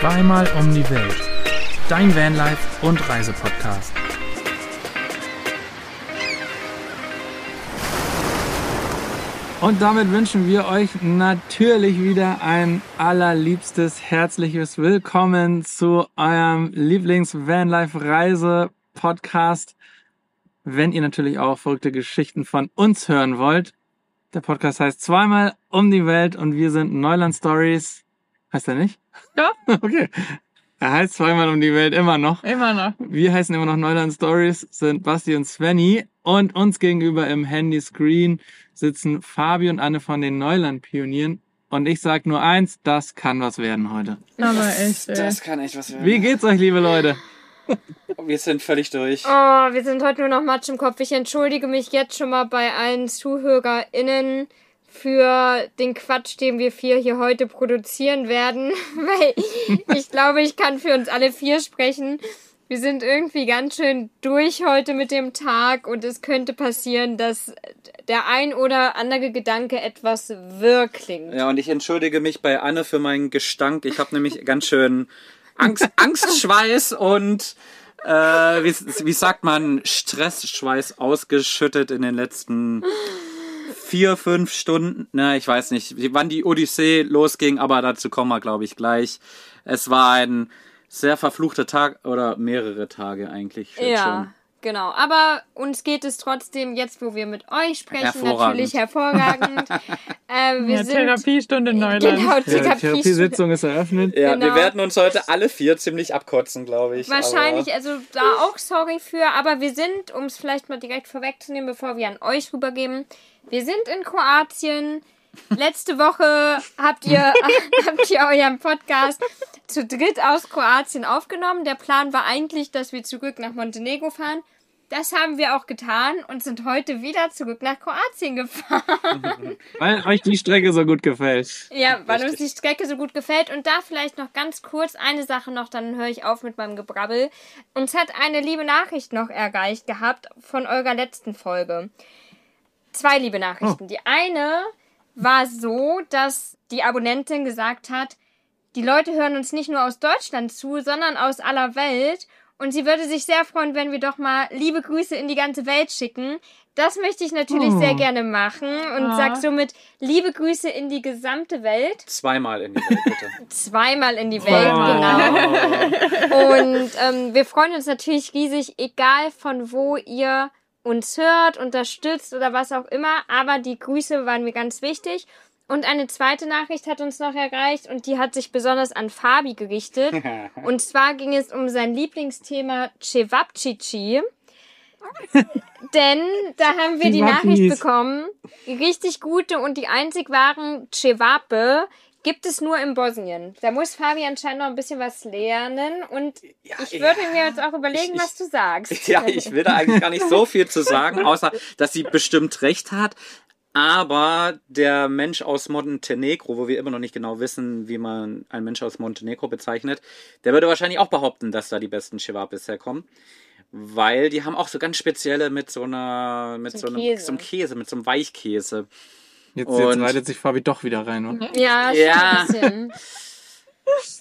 Zweimal um die Welt. Dein Vanlife und Reisepodcast. Und damit wünschen wir euch natürlich wieder ein allerliebstes, herzliches Willkommen zu eurem Lieblings-Vanlife-Reise-Podcast. Wenn ihr natürlich auch verrückte Geschichten von uns hören wollt. Der Podcast heißt Zweimal um die Welt und wir sind Neuland Stories. Heißt er nicht? Ja. Okay. Er heißt Zweimal um die Welt immer noch. Immer noch. Wir heißen immer noch Neuland Stories, sind Basti und Svenny und uns gegenüber im Handyscreen sitzen Fabi und Anne von den Neuland-Pionieren. Und ich sag nur eins, das kann was werden heute. Aber echt, ey. Das kann echt was werden. Wie geht's euch, liebe Leute? Wir sind völlig durch. Oh, wir sind heute nur noch Matsch im Kopf. Ich entschuldige mich jetzt schon mal bei allen ZuhörerInnen für den Quatsch, den wir vier hier heute produzieren werden, weil ich glaube, ich kann für uns alle vier sprechen. Wir sind irgendwie ganz schön durch heute mit dem Tag und es könnte passieren, dass der ein oder andere Gedanke etwas wirr. Ja, und ich entschuldige mich bei Anne für meinen Gestank. Ich habe nämlich ganz schön Angst, Angstschweiß und äh, wie, wie sagt man, Stressschweiß ausgeschüttet in den letzten vier, fünf Stunden. Na, ich weiß nicht, wann die Odyssee losging, aber dazu kommen wir, glaube ich, gleich. Es war ein sehr verfluchter Tag oder mehrere Tage eigentlich. Ja, schon. Genau. Aber uns geht es trotzdem jetzt, wo wir mit euch sprechen, Hervorragend. natürlich hervorragend. äh, wir Ja, sind Therapiestunde Neuland. Genau, Ja, Therapiesitzung ist eröffnet. Ja, Genau. wir werden uns heute alle vier ziemlich abkotzen, glaube ich. Wahrscheinlich, aber- also da auch sorry für, aber wir sind, um es vielleicht mal direkt vorwegzunehmen, bevor wir an euch rübergeben, wir sind in Kroatien. Letzte Woche habt ihr, habt ihr euren Podcast zu dritt aus Kroatien aufgenommen. Der Plan war eigentlich, dass wir zurück nach Montenegro fahren. Das haben wir auch getan und sind heute wieder zurück nach Kroatien gefahren. Weil euch die Strecke so gut gefällt. Ja, weil uns die Richtig. Strecke so gut gefällt. Und da vielleicht noch ganz kurz eine Sache noch, dann höre ich auf mit meinem Gebrabbel. Uns hat eine liebe Nachricht noch erreicht gehabt von eurer letzten Folge. Zwei liebe Nachrichten. Die eine war so, dass die Abonnentin gesagt hat, die Leute hören uns nicht nur aus Deutschland zu, sondern aus aller Welt. Und sie würde sich sehr freuen, wenn wir doch mal liebe Grüße in die ganze Welt schicken. Das möchte ich natürlich Oh. sehr gerne machen und Ah. sag somit liebe Grüße in die gesamte Welt. Zweimal in die Welt, bitte. Zweimal in die Welt, genau. Und ähm, wir freuen uns natürlich riesig, egal von wo ihr uns hört, unterstützt oder was auch immer. Aber die Grüße waren mir ganz wichtig. Und eine zweite Nachricht hat uns noch erreicht und die hat sich besonders an Fabi gerichtet. Und zwar ging es um sein Lieblingsthema Cevapcici. Denn da haben wir die Nachricht bekommen, richtig gute und die einzig wahren Cevape gibt es nur in Bosnien. Da muss Fabi anscheinend noch ein bisschen was lernen und Ja, ich ja. würde mir jetzt auch überlegen, ich- was du sagst. Ja, ich will da eigentlich gar nicht so viel zu sagen, außer dass sie bestimmt recht hat. Aber der Mensch aus Montenegro, wo wir immer noch nicht genau wissen, wie man einen Mensch aus Montenegro bezeichnet, der würde wahrscheinlich auch behaupten, dass da die besten Chivapis herkommen. Weil die haben auch so ganz spezielle mit so einer, mit So so, einem Käse. so einem Käse, mit so einem Weichkäse. Jetzt, jetzt leitet sich Fabi doch wieder rein, oder? Ja, Ja. schon ein bisschen.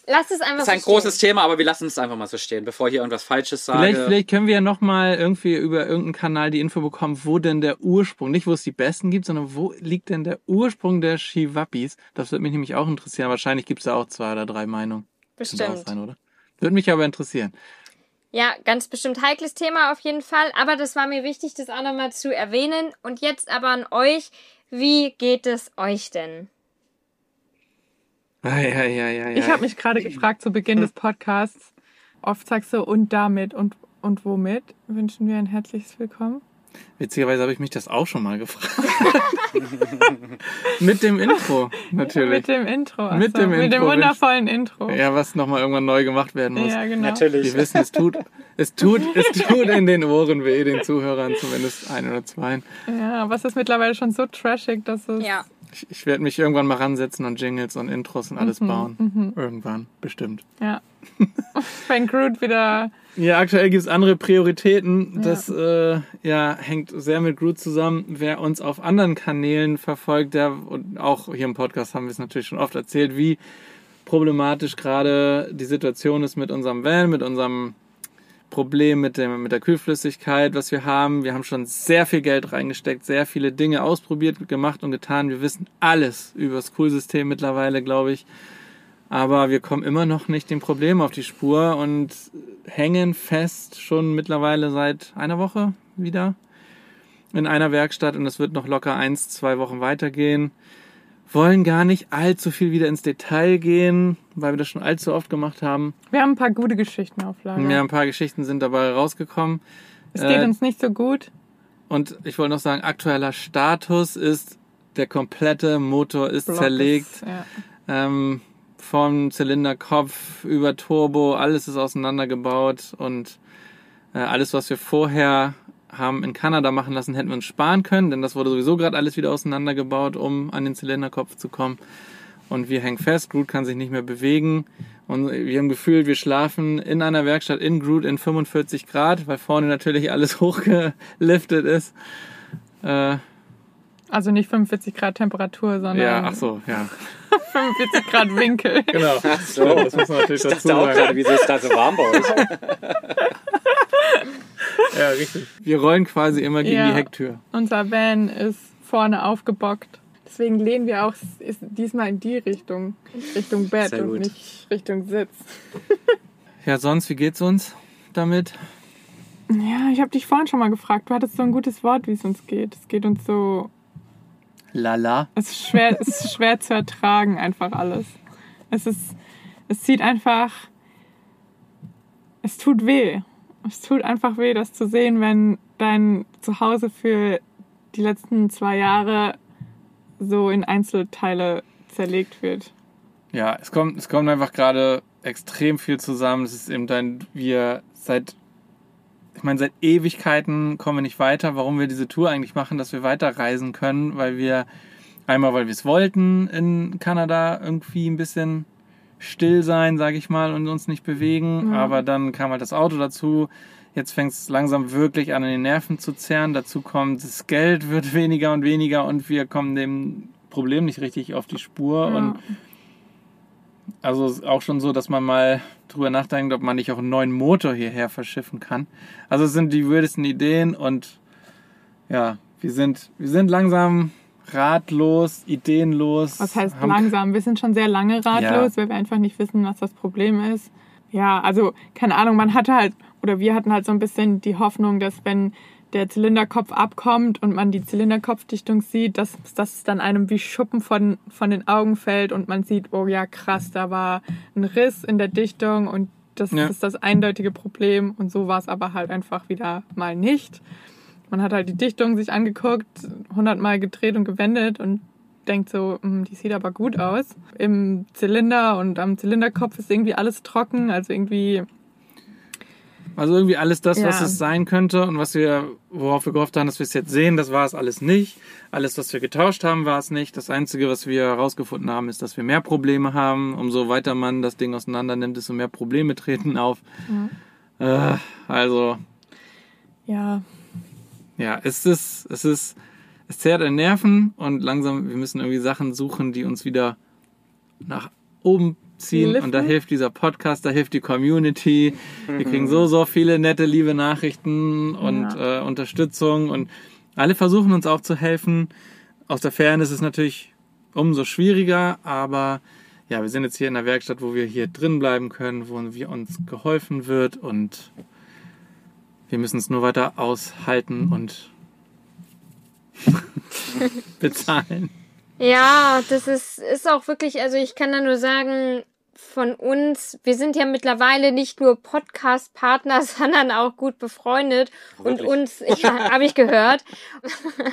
Lass es einfach Das ist ein so stehen. großes Thema, aber wir lassen es einfach mal so stehen, bevor ich hier irgendwas Falsches sage. Vielleicht, vielleicht können wir ja noch mal irgendwie über irgendeinen Kanal die Info bekommen, wo denn der Ursprung, nicht wo es die besten gibt, sondern wo liegt denn der Ursprung der Shiwapis? Das würde mich nämlich auch interessieren. Wahrscheinlich gibt es da auch zwei oder drei Meinungen. Bestimmt. Sein, oder? Würde mich aber interessieren. Ja, ganz bestimmt heikles Thema auf jeden Fall, aber das war mir wichtig, das auch nochmal zu erwähnen. Und jetzt aber an euch, wie geht es euch denn? Ja, ja, ja, ja, ja. Ich habe mich gerade gefragt zu Beginn des Podcasts. Oft sagst du und damit und, und womit wünschen wir ein herzliches Willkommen. Witzigerweise habe ich mich das auch schon mal gefragt. Mit dem Intro, natürlich. Mit dem Intro. Achso, Mit dem Mit Intro dem wundervollen Intro. Ja, was nochmal irgendwann neu gemacht werden muss. Ja, genau. Natürlich. Wir wissen, es tut, es tut, es tut in den Ohren weh, den Zuhörern, zumindest ein oder zwei. Ja, aber es ist mittlerweile schon so trashig, dass es. Ja. Ich, ich werde mich irgendwann mal ransetzen und Jingles und Intros und alles bauen. Irgendwann, bestimmt. ja. Wenn Groot wieder. Ja, aktuell gibt's andere Prioritäten. Das äh, ja, hängt sehr mit Groot zusammen. Wer uns auf anderen Kanälen verfolgt, der und auch hier im Podcast haben wir es natürlich schon oft erzählt, wie problematisch gerade die Situation ist mit unserem Van, mit unserem Problem mit, dem, mit der Kühlflüssigkeit, was wir haben. Wir haben schon sehr viel Geld reingesteckt, sehr viele Dinge ausprobiert, gemacht und getan. Wir wissen alles über das Kühlsystem mittlerweile, glaube ich. Aber wir kommen immer noch nicht dem Problem auf die Spur und hängen fest schon mittlerweile seit einer Woche wieder in einer Werkstatt und es wird noch locker eins, zwei Wochen weitergehen. Wollen gar nicht allzu viel wieder ins Detail gehen, weil wir das schon allzu oft gemacht haben. Wir haben ein paar gute Geschichten auf Lager. Ja, ein paar Geschichten sind dabei rausgekommen. Es geht Äh, uns nicht so gut. Und ich wollte noch sagen, aktueller Status ist, der komplette Motor ist Block zerlegt. ist- ja. Ähm, vom Zylinderkopf über Turbo, alles ist auseinandergebaut und äh, alles, was wir vorher haben in Kanada machen lassen, hätten wir uns sparen können, denn das wurde sowieso gerade alles wieder auseinandergebaut, um an den Zylinderkopf zu kommen. Und wir hängen fest, Groot kann sich nicht mehr bewegen. Und wir haben gefühlt, wir schlafen in einer Werkstatt in Groot in 45 Grad, weil vorne natürlich alles hochgeliftet ist. Äh, Also nicht 45 Grad Temperatur, sondern ja, ach so, ja. 45 Grad Winkel. Genau. Ach so. Das muss man natürlich Ich dazu dachte auch sagen. gerade, wieso ist da so warm bei euch? Ja, richtig. Wir rollen quasi immer gegen Ja. die Hecktür. Unser Van ist vorne aufgebockt. Deswegen lehnen wir auch ist diesmal in die Richtung, Richtung Bett Sehr und gut. nicht Richtung Sitz. Ja, sonst, wie geht's uns damit? Ja, ich habe dich vorhin schon mal gefragt. Du hattest so ein gutes Wort, wie es uns geht. Es geht uns so. Lala. Es ist schwer, es ist schwer zu ertragen, einfach alles. Es ist. Es zieht einfach. Es tut weh. Es tut einfach weh, das zu sehen, wenn dein Zuhause für die letzten zwei Jahre so in Einzelteile zerlegt wird. Ja, es kommt, es kommt einfach gerade extrem viel zusammen. Es ist eben dann, wir seit, ich meine, seit Ewigkeiten kommen wir nicht weiter. Warum wir diese Tour eigentlich machen, dass wir weiterreisen können, weil wir einmal, weil wir es wollten in Kanada irgendwie ein bisschen still sein, sage ich mal, und uns nicht bewegen. Ja. Aber dann kam halt das Auto dazu. Jetzt fängt es langsam wirklich an, an den Nerven zu zerren. Dazu kommt, das Geld wird weniger und weniger und wir kommen dem Problem nicht richtig auf die Spur. Ja. Und also auch schon so, dass man mal drüber nachdenkt, ob man nicht auch einen neuen Motor hierher verschiffen kann. Also es sind die würdesten Ideen und ja, wir sind, wir sind langsam ratlos, ideenlos. Was heißt langsam? Wir sind schon sehr lange ratlos, Ja. weil wir einfach nicht wissen, was das Problem ist. Ja, also keine Ahnung, man hatte halt, oder wir hatten halt so ein bisschen die Hoffnung, dass wenn der Zylinderkopf abkommt und man die Zylinderkopfdichtung sieht, dass das dann einem wie Schuppen von, von den Augen fällt und man sieht, oh ja, krass, da war ein Riss in der Dichtung und das Ja. ist das eindeutige Problem und so war es aber halt einfach wieder mal nicht. Man hat halt die Dichtung sich angeguckt, hundertmal gedreht und gewendet und denkt so, "Hm, die sieht aber gut aus. Im Zylinder und am Zylinderkopf ist irgendwie alles trocken, also irgendwie, Also irgendwie alles das, was Ja. es sein könnte und was wir, worauf wir gehofft haben, dass wir es jetzt sehen, das war es alles nicht. Alles, was wir getauscht haben, war es nicht. Das Einzige, was wir herausgefunden haben, ist, dass wir mehr Probleme haben. Umso weiter man das Ding auseinander nimmt, desto mehr Probleme treten auf. Äh, also, ja, ja, es ist, es ist, es zehrt an Nerven und langsam, wir müssen irgendwie Sachen suchen, die uns wieder nach oben ziehen. Liften? Und da hilft dieser Podcast, da hilft die Community. Wir kriegen so, so viele nette, liebe Nachrichten und äh, Unterstützung und alle versuchen uns auch zu helfen. Aus der Ferne ist es natürlich umso schwieriger, aber ja, wir sind jetzt hier in der Werkstatt, wo wir hier drin bleiben können, wo wir uns geholfen wird und wir müssen es nur weiter aushalten und bezahlen. Ja, das ist, ist auch wirklich, also ich kann da nur sagen, von uns, wir sind ja mittlerweile nicht nur Podcast-Partner, sondern auch gut befreundet. Und Wirklich? uns, ja, habe ich gehört.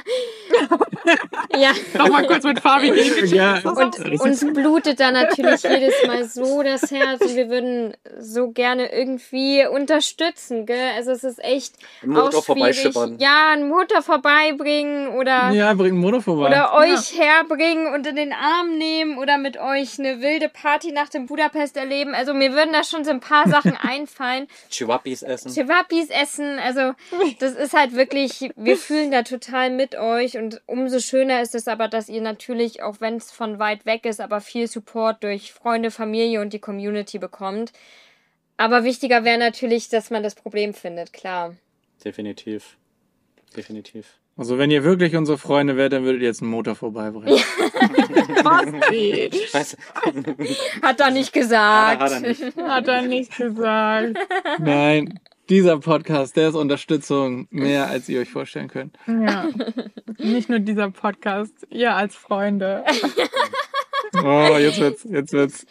ja. nochmal kurz mit Fabi gehen. Ja, Und uns blutet da natürlich jedes Mal so das Herz und wir würden so gerne irgendwie unterstützen, gell? Also es ist echt Ein Motor auch schwierig. Ja, einen Motor vorbeibringen oder ja, bringt einen Motor vorbei. oder euch herbringen und in den Arm nehmen oder mit euch eine wilde Party nach dem Budapest erleben. Also mir würden da schon so ein paar Sachen einfallen. Chihuahuas essen. Chewapis essen, also das ist halt wirklich, wir fühlen da total mit euch und umso schöner ist es aber, dass ihr natürlich, auch wenn es von weit weg ist, aber viel Support durch Freunde, Familie und die Community bekommt. Aber wichtiger wäre natürlich, dass man das Problem findet, klar. Definitiv. Definitiv. Also wenn ihr wirklich unsere Freunde wärt, dann würdet ihr jetzt einen Motor vorbeibringen. Was geht? Hat er nicht gesagt. hat er nicht. Hat er nicht gesagt. Nein, dieser Podcast, der ist Unterstützung mehr, als ihr euch vorstellen könnt. Ja. Nicht nur dieser Podcast, ihr als Freunde. Oh, jetzt wird's, jetzt wird's.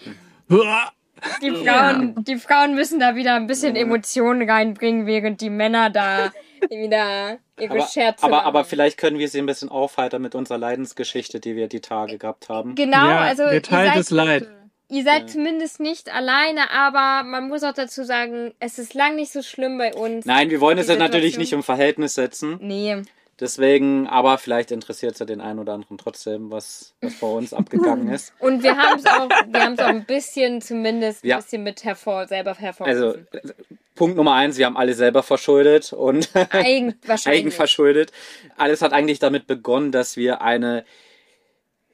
Die Frauen, die Frauen müssen da wieder ein bisschen Emotionen reinbringen, während die Männer da wieder ihre Aber, Scherze aber, machen. aber vielleicht können wir sie ein bisschen aufheitern mit unserer Leidensgeschichte, die wir die Tage gehabt haben. Genau, ja, also ihr geteiltes seid, Leid. ihr seid zumindest nicht alleine, aber man muss auch dazu sagen, es ist lang nicht so schlimm bei uns. Nein, wir wollen es ja natürlich nicht im Verhältnis setzen. Nee. Deswegen, aber vielleicht interessiert es ja den einen oder anderen trotzdem, was, was bei uns abgegangen ist. Und wir haben es auch, wir haben es auch ein bisschen zumindest ein Ja. bisschen mit hervor, selber Also, hervorgerufen. äh, Punkt Nummer eins, wir haben alle selber verschuldet und Eigen, eigenverschuldet. Alles hat eigentlich damit begonnen, dass wir eine,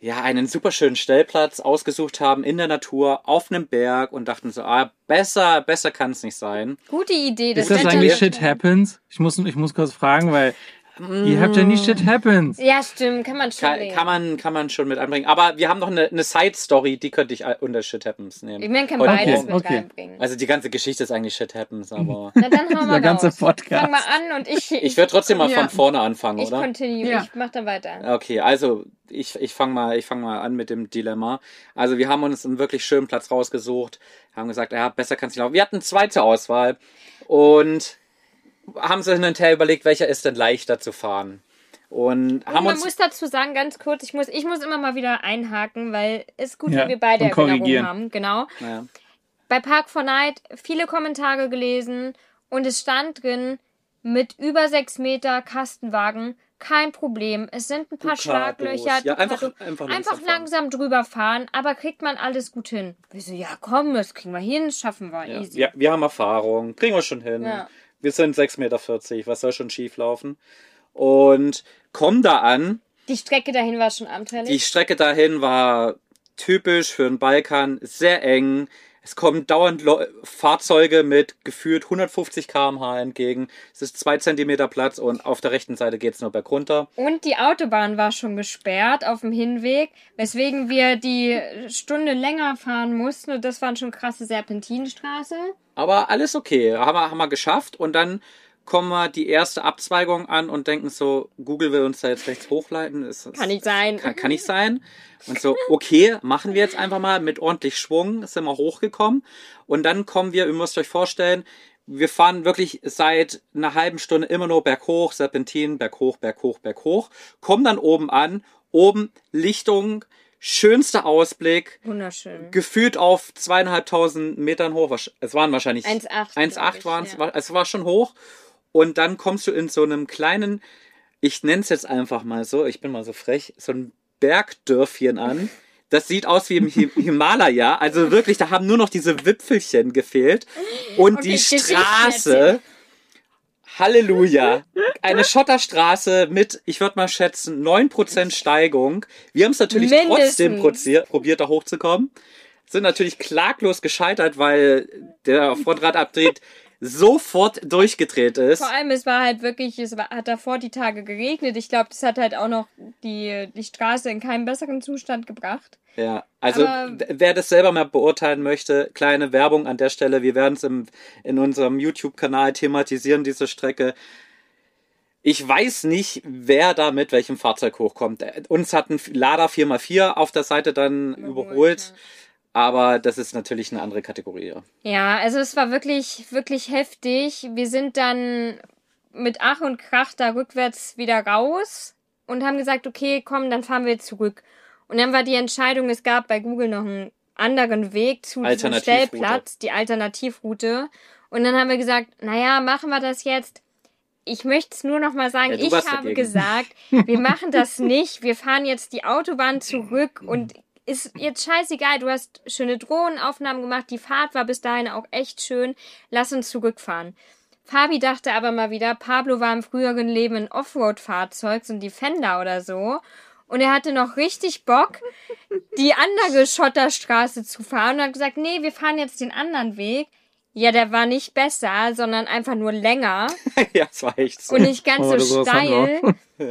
ja, einen super schönen Stellplatz ausgesucht haben in der Natur, auf einem Berg und dachten so, ah, besser, besser kann es nicht sein. Gute Idee. Ist das eigentlich ist- Shit Happens? Ich muss, ich muss kurz fragen, weil ihr habt ja nie Shit Happens. Ja, stimmt, kann man schon Kann, kann, man, kann man schon mit einbringen. Aber wir haben noch eine, eine Side-Story, die könnte ich unter Shit Happens nehmen. Ich meine, kann Heute beides Morgen. mit okay. reinbringen. Also die ganze Geschichte ist eigentlich Shit Happens, aber Na dann hauen wir Der ganze raus. Podcast. Fang mal an und ich, ich würde trotzdem mal Ja. von vorne anfangen, ich oder? continue, Ja. ich mach dann weiter. Okay, also ich, ich fange mal, ich fang mal an mit dem Dilemma. Also wir haben uns einen wirklich schönen Platz rausgesucht, haben gesagt, ja, besser kann's nicht laufen. Wir hatten zwei zur Auswahl und haben so hin und her überlegt, welcher ist denn leichter zu fahren. Und Und haben man uns muss dazu sagen, ganz kurz, ich muss, ich muss immer mal wieder einhaken, weil es ist gut, Ja, wenn wir beide Erinnerungen haben. Genau. naja, Bei Park for Night viele Kommentare gelesen und es stand drin, mit über sechs Meter Kastenwagen kein Problem. Es sind ein paar Ducados. Schlaglöcher. Ja, einfach- einfach langsam einfach langsam drüber fahren, aber kriegt man alles gut hin. Wir so, ja komm, das kriegen wir hin, das schaffen wir. ja, Easy. wir, wir haben Erfahrung, kriegen wir schon hin. Ja. Wir sind 6,40 Meter, was soll schon schief laufen? Und kommen da an, Die Strecke dahin war schon abenteuerlich. Die Strecke dahin war typisch für den Balkan, sehr eng. Es kommen dauernd Lo Fahrzeuge mit gefühlt 150 km/h entgegen. Es ist zwei Zentimeter Platz und auf der rechten Seite geht's nur bergunter. Und die Autobahn war schon gesperrt auf dem Hinweg, weswegen wir die Stunde länger fahren mussten. Und das waren schon krasse Serpentinenstraße. Aber alles okay, haben wir, haben wir geschafft. Und dann kommen wir die erste Abzweigung an und denken so, Google will uns da jetzt rechts hochleiten. Ist, Kann nicht sein. Kann, kann nicht sein. Und so, okay, machen wir jetzt einfach mal mit ordentlich Schwung, sind wir hochgekommen. Und dann kommen wir, ihr müsst euch vorstellen, wir fahren wirklich seit einer halben Stunde immer nur berghoch, Serpentin, berghoch, berghoch, berghoch, kommen dann oben an, oben Lichtung, schönster Ausblick, Wunderschön. gefühlt auf zweieinhalbtausend Metern hoch. Es waren wahrscheinlich 1,8, 1,8 glaub ich, waren es. ja. Es war schon hoch. Und dann kommst du in so einem kleinen, ich nenne es jetzt einfach mal so, ich bin mal so frech, so ein Bergdörfchen an. Das sieht aus wie im Hi- Himalaya. Also wirklich, da haben nur noch diese Wipfelchen gefehlt. Und Okay, die Straße. Halleluja. Eine Schotterstraße mit, ich würde mal schätzen, 9% Steigung. Wir haben es natürlich trotzdem Mindestens. prozier- probiert, da hochzukommen. Sind natürlich klaglos gescheitert, weil der Vordrahtabtrieb sofort durchgedreht ist. Vor allem, es war halt wirklich, es war, hat davor die Tage geregnet. Ich glaube, das hat halt auch noch die, die Straße in keinen besseren Zustand gebracht. Ja, also Aber- wer das selber mal beurteilen möchte, kleine Werbung an der Stelle. Wir werden es in unserem YouTube-Kanal thematisieren, diese Strecke. Ich weiß nicht, wer da mit welchem Fahrzeug hochkommt. Äh, Uns hat ein Lada 4x4 auf der Seite dann überholt, aber das ist natürlich eine andere Kategorie. ja. Ja, also es war wirklich, wirklich heftig. Wir sind dann mit Ach und Krach da rückwärts wieder raus und haben gesagt, okay, komm, dann fahren wir zurück. Und dann war die Entscheidung, es gab bei Google noch einen anderen Weg zu diesem. Stellplatz, die Alternativroute. Und dann haben wir gesagt, naja, machen wir das jetzt. Ich möchte es nur noch mal sagen, Ja, ich habe dagegen. gesagt, wir machen das nicht. Wir fahren jetzt die Autobahn zurück und ist jetzt scheißegal, du hast schöne Drohnenaufnahmen gemacht, die Fahrt war bis dahin auch echt schön, lass uns zurückfahren. Fabi dachte aber mal wieder, Pablo war im früheren Leben ein Offroad-Fahrzeug, so ein Defender oder so. Und er hatte noch richtig Bock, die andere Schotterstraße zu fahren und hat gesagt, nee, wir fahren jetzt den anderen Weg. Ja, der war nicht besser, sondern einfach nur länger ja, es war echt so. und nicht ganz Oh, so steil.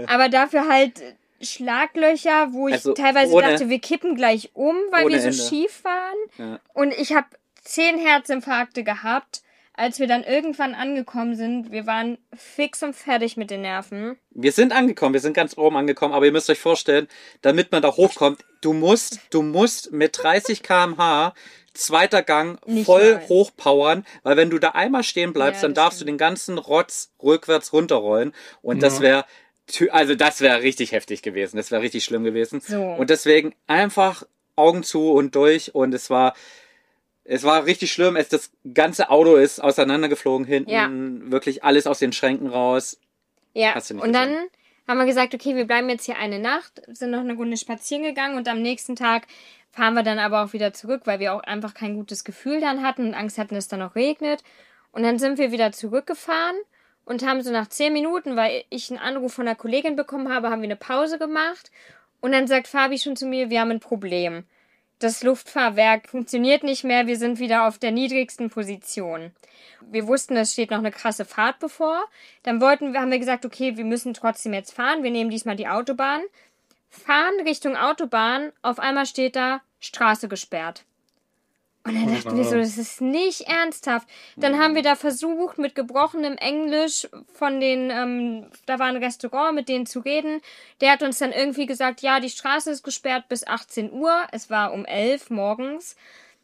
Aber dafür halt Schlaglöcher, wo ich Also teilweise ohne- dachte, wir kippen gleich um, weil wir so Ende. schief waren. Ja. Und ich habe zehn Herzinfarkte gehabt, als wir dann irgendwann angekommen sind. Wir waren fix und fertig mit den Nerven. Wir sind angekommen, wir sind ganz oben angekommen, aber ihr müsst euch vorstellen, damit man da hochkommt, du musst, du musst mit 30 km/h zweiter Gang Nicht voll mal. hochpowern, weil wenn du da einmal stehen bleibst, Ja, dann das darfst du den ganzen Rotz rückwärts runterrollen und das Ja. wäre also das wäre richtig heftig gewesen, das wäre richtig schlimm gewesen. So. Und deswegen einfach Augen zu und durch und es war es war richtig schlimm, es das ganze Auto ist auseinandergeflogen hinten, Ja. wirklich alles aus den Schränken raus. Ja, und dann gesehen. haben wir gesagt, okay, wir bleiben jetzt hier eine Nacht, sind noch eine Runde spazieren gegangen und am nächsten Tag fahren wir dann aber auch wieder zurück, weil wir auch einfach kein gutes Gefühl dann hatten und Angst hatten, dass es dann noch regnet. Und dann sind wir wieder zurückgefahren und haben so nach zehn Minuten, weil ich einen Anruf von einer Kollegin bekommen habe, haben wir eine Pause gemacht. Und dann sagt Fabi schon zu mir, wir haben ein Problem. Das Luftfahrwerk funktioniert nicht mehr, wir sind wieder auf der niedrigsten Position. Wir wussten, es steht noch eine krasse Fahrt bevor. Dann wollten wir, haben wir gesagt, okay, wir müssen trotzdem jetzt fahren. Wir nehmen diesmal die Autobahn. Fahren Richtung Autobahn. Auf einmal steht da Straße gesperrt. Und dann dachten wir so, das ist nicht ernsthaft. Dann haben wir da versucht, mit gebrochenem Englisch von den, ähm, da war ein Restaurant, mit denen zu reden. Der hat uns dann irgendwie gesagt, ja, die Straße ist gesperrt bis 18 Uhr. Es war um 11 morgens.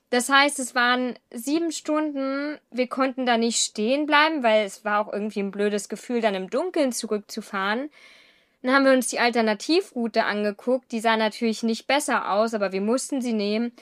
Das heißt, es waren sieben Stunden. Wir konnten da nicht stehen bleiben, weil es war auch irgendwie ein blödes Gefühl, dann im Dunkeln zurückzufahren. Dann haben wir uns die Alternativroute angeguckt. Die sah natürlich nicht besser aus, aber wir mussten sie nehmen.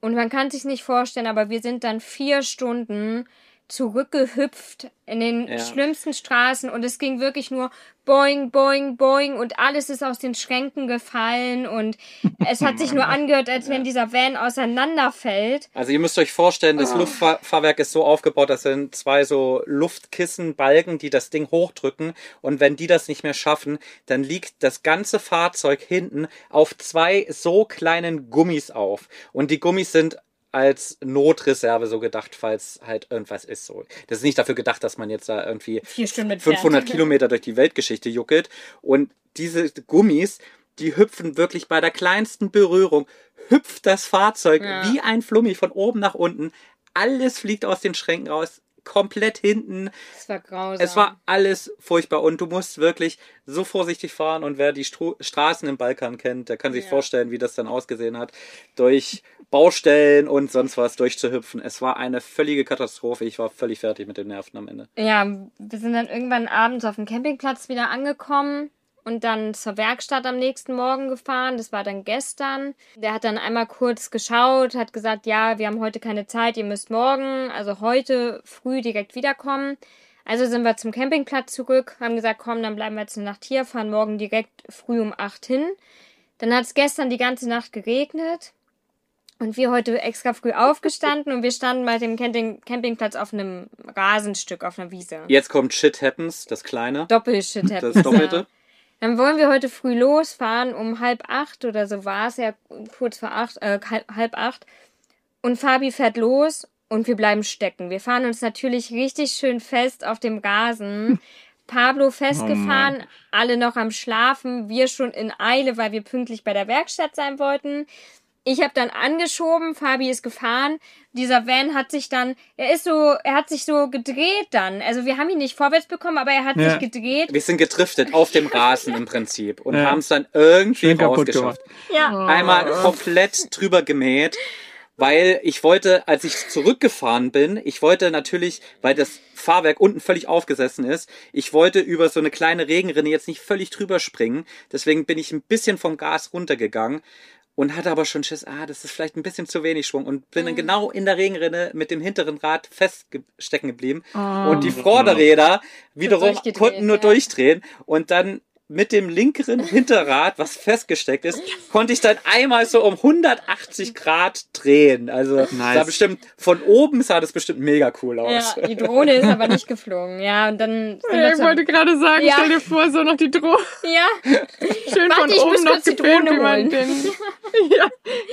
Und man kann sich nicht vorstellen, aber wir sind dann vier Stunden zurückgehüpft in den Ja. schlimmsten Straßen und es ging wirklich nur boing, boing, boing und alles ist aus den Schränken gefallen und es hat sich nur angehört, als wenn dieser Van auseinanderfällt. Also ihr müsst euch vorstellen, das Oh. Luftfahrwerk ist so aufgebaut, das sind zwei so Luftkissenbalken, die das Ding hochdrücken und wenn die das nicht mehr schaffen, dann liegt das ganze Fahrzeug hinten auf zwei so kleinen Gummis auf und die Gummis sind als Notreserve so gedacht, falls halt irgendwas ist so. Das ist nicht dafür gedacht, dass man jetzt da irgendwie mit 500 Kilometer durch die Weltgeschichte juckelt. Und diese Gummis, die hüpfen wirklich bei der kleinsten Berührung, hüpft das Fahrzeug Ja. wie ein Flummi von oben nach unten. Alles fliegt aus den Schränken raus, komplett hinten. Das war grausam. Es war alles furchtbar und du musst wirklich so vorsichtig fahren und wer die Stro Straßen im Balkan kennt, der kann sich Ja. vorstellen, wie das dann ausgesehen hat, durch Baustellen und sonst was durchzuhüpfen. Es war eine völlige Katastrophe. Ich war völlig fertig mit den Nerven am Ende. Ja, wir sind dann irgendwann abends auf dem Campingplatz wieder angekommen und dann zur Werkstatt am nächsten Morgen gefahren. Das war dann gestern. Der hat dann einmal kurz geschaut, hat gesagt, ja, wir haben heute keine Zeit, ihr müsst morgen, also heute früh direkt wiederkommen. Also sind wir zum Campingplatz zurück, haben gesagt, komm, dann bleiben wir jetzt eine Nacht hier, fahren morgen direkt früh um acht hin. Dann hat es gestern die ganze Nacht geregnet. Und wir heute extra früh aufgestanden und wir standen bei dem Camping Campingplatz auf einem Rasenstück, auf einer Wiese. Jetzt kommt Shit Happens, das kleine. Doppelshit Das Doppelte. Dann wollen wir heute früh losfahren, um halb acht oder so war es ja, kurz vor acht, äh, halb, acht. Und Fabi fährt los und wir bleiben stecken. Wir fahren uns natürlich richtig schön fest auf dem Rasen. Pablo festgefahren, alle noch am Schlafen, wir schon in Eile, weil wir pünktlich bei der Werkstatt sein wollten. Ich habe dann angeschoben, Fabi ist gefahren. Dieser Van hat sich dann, er ist so, er hat sich so gedreht dann. Also wir haben ihn nicht vorwärts bekommen, aber er hat Ja. sich gedreht. Wir sind getriftet auf dem Rasen im Prinzip und Ja. haben es dann irgendwie Schön rausgeschafft. Ja. Einmal komplett drüber gemäht, weil ich wollte, als ich zurückgefahren bin, ich wollte natürlich, weil das Fahrwerk unten völlig aufgesessen ist, ich wollte über so eine kleine Regenrinne jetzt nicht völlig drüber springen. Deswegen bin ich ein bisschen vom Gas runtergegangen und hatte aber schon Schiss, ah, das ist vielleicht ein bisschen zu wenig Schwung. Und bin dann genau in der Regenrinne mit dem hinteren Rad feststecken geblieben. Und die Vorderräder wiederum konnten nur ja. durchdrehen. Und dann mit dem linkeren Hinterrad, was festgesteckt ist, konnte ich dann einmal so um 180 Grad drehen. Also Nice. sah bestimmt von oben sah das bestimmt mega cool aus. Ja, die Drohne ist aber nicht geflogen. Ja, und dann Ja, ich wollte gerade sagen, Ja. stell dir vor, so noch die Drohne ja, schön Warte, von oben noch gefilmt, Drohne wie man den, ja,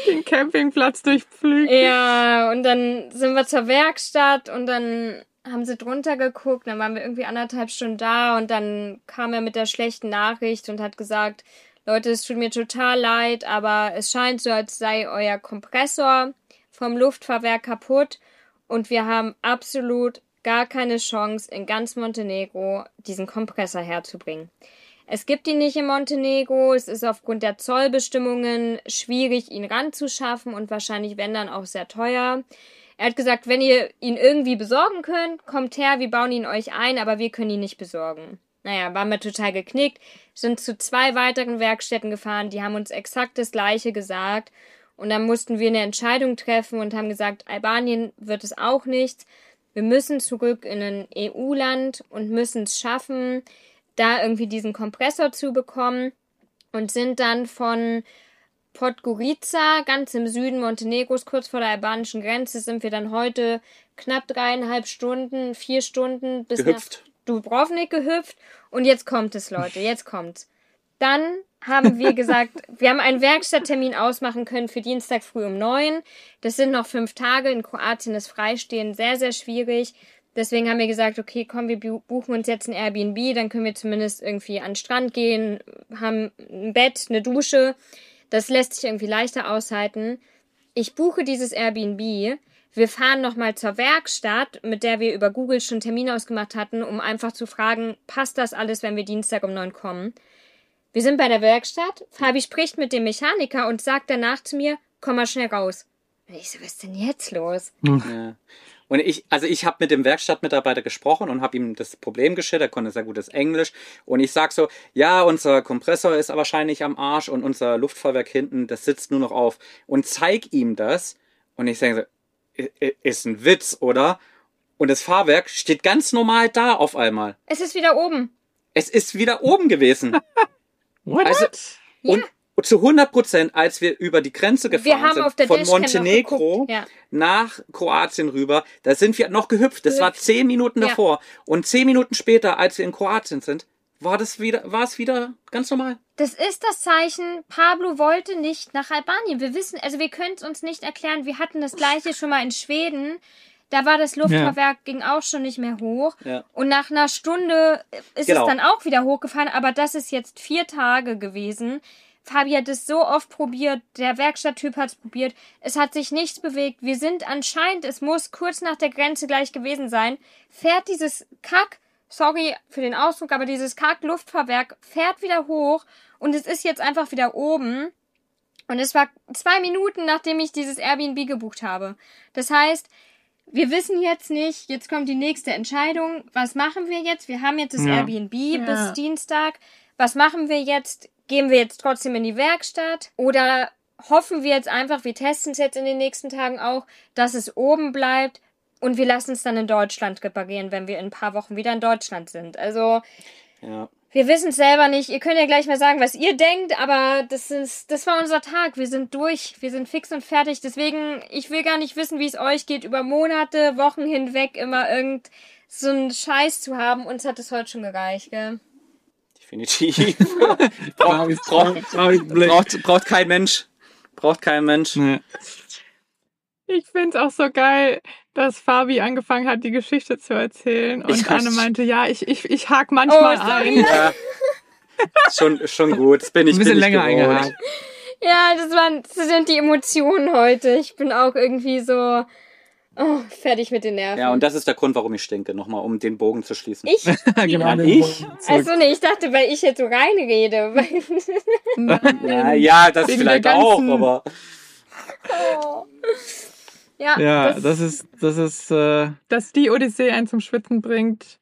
den Campingplatz durchpflügt. ja, und dann sind wir zur Werkstatt und dann haben sie drunter geguckt, dann waren wir irgendwie anderthalb Stunden da und dann kam er mit der schlechten Nachricht und hat gesagt, Leute, es tut mir total leid, aber es scheint so, als sei euer Kompressor vom Luftfahrwerk kaputt und wir haben absolut gar keine Chance, in ganz Montenegro diesen Kompressor herzubringen. Es gibt ihn nicht in Montenegro, es ist aufgrund der Zollbestimmungen schwierig, ihn ranzuschaffen und wahrscheinlich, wenn dann, auch sehr teuer. Er hat gesagt, wenn ihr ihn irgendwie besorgen könnt, kommt her, wir bauen ihn euch ein, aber wir können ihn nicht besorgen. Naja, waren wir total geknickt, sind zu zwei weiteren Werkstätten gefahren, die haben uns exakt das gleiche gesagt. Und dann mussten wir eine Entscheidung treffen und haben gesagt, Albanien wird es auch nichts. Wir müssen zurück in ein EU-Land und müssen es schaffen, da irgendwie diesen Kompressor zu bekommen und sind dann von Podgorica, ganz im Süden Montenegros, kurz vor der albanischen Grenze, sind wir dann heute knapp dreieinhalb Stunden, vier Stunden bis Gehüpft. nach Dubrovnik gehüpft. Und jetzt kommt es, Leute, jetzt kommt's. Dann haben wir gesagt, wir haben einen Werkstatttermin ausmachen können für Dienstag früh um neun. Das sind noch fünf Tage. In Kroatien ist Freistehen sehr, sehr schwierig. Deswegen haben wir gesagt, okay, komm, wir bu- buchen uns jetzt ein Airbnb, dann können wir zumindest irgendwie an den Strand gehen, haben ein Bett, eine Dusche. Das lässt sich irgendwie leichter aushalten. Ich buche dieses Airbnb. Wir fahren nochmal zur Werkstatt, mit der wir über Google schon Termine ausgemacht hatten, um einfach zu fragen, passt das alles, wenn wir Dienstag um neun kommen? Wir sind bei der Werkstatt. Fabi spricht mit dem Mechaniker und sagt danach zu mir, komm mal schnell raus. Und ich so, was ist denn jetzt los? Ja. Und ich, also ich habe mit dem Werkstattmitarbeiter gesprochen und habe ihm das Problem geschildert, er konnte sehr gutes Englisch. Und ich sag so, ja, unser Kompressor ist wahrscheinlich am Arsch und unser Luftfahrwerk hinten, das sitzt nur noch auf. Und zeig ihm das. Und ich sage so, ist ein Witz, oder? Und das Fahrwerk steht ganz normal da auf einmal. Es ist wieder oben. Es ist wieder oben gewesen. What? Also, und zu 100 Prozent, als wir über die Grenze gefahren sind, von Montenegro ja. nach Kroatien rüber, da sind wir noch gehüpft. Das war zehn Minuten Ja. davor. Und zehn Minuten später, als wir in Kroatien sind, war das wieder, war es wieder ganz normal. Das ist das Zeichen, Pablo wollte nicht nach Albanien. Wir wissen, also wir können es uns nicht erklären. Wir hatten das gleiche schon mal in Schweden. Da war das Luftfahrwerk, ging auch schon nicht mehr hoch. Ja. Und nach einer Stunde ist Genau. es dann auch wieder hochgefahren. Aber das ist jetzt vier Tage gewesen. Fabi hat es so oft probiert. Der Werkstatttyp hat es probiert. Es hat sich nichts bewegt. Wir sind anscheinend, es muss kurz nach der Grenze gleich gewesen sein, fährt dieses Kack, sorry für den Ausdruck, aber dieses Kack-Luftfahrwerk fährt wieder hoch und es ist jetzt einfach wieder oben. Und es war zwei Minuten, nachdem ich dieses Airbnb gebucht habe. Das heißt, wir wissen jetzt nicht, jetzt kommt die nächste Entscheidung. Was machen wir jetzt? Wir haben jetzt das Ja. Airbnb Ja. bis Dienstag. Was machen wir jetzt? Gehen wir jetzt trotzdem in die Werkstatt? Oder hoffen wir jetzt einfach, wir testen es jetzt in den nächsten Tagen auch, dass es oben bleibt und wir lassen es dann in Deutschland reparieren, wenn wir in ein paar Wochen wieder in Deutschland sind. Also, Ja. wir wissen es selber nicht. Ihr könnt ja gleich mal sagen, was ihr denkt, aber das ist, das war unser Tag. Wir sind durch. Wir sind fix und fertig. Deswegen, ich will gar nicht wissen, wie es euch geht, über Monate, Wochen hinweg immer irgend so einen Scheiß zu haben. Uns hat es heute schon gereicht, gell? Definitiv. braucht, braucht, braucht, braucht kein Mensch. Braucht kein Mensch. Nee. Ich find's auch so geil, dass Fabi angefangen hat, die Geschichte zu erzählen. Und Ich- Anne meinte, ja, ich, ich, ich hake manchmal Oh, ein. Ja. schon, schon gut. Das bin ich Ein bisschen bin länger eingehakt. Ja, das waren, das sind die Emotionen heute. Ich bin auch irgendwie so, oh, fertig mit den Nerven. Ja, und das ist der Grund, warum ich stinke. Nochmal, um den Bogen zu schließen. ich? genau. Ja, den ich? Also nee, ich dachte, weil ich jetzt so reinrede. Ja, ja das Wegen vielleicht auch, aber oh. Ja, Ja, das, das ist, das ist, äh, Dass die Odyssee einen zum Schwitzen bringt.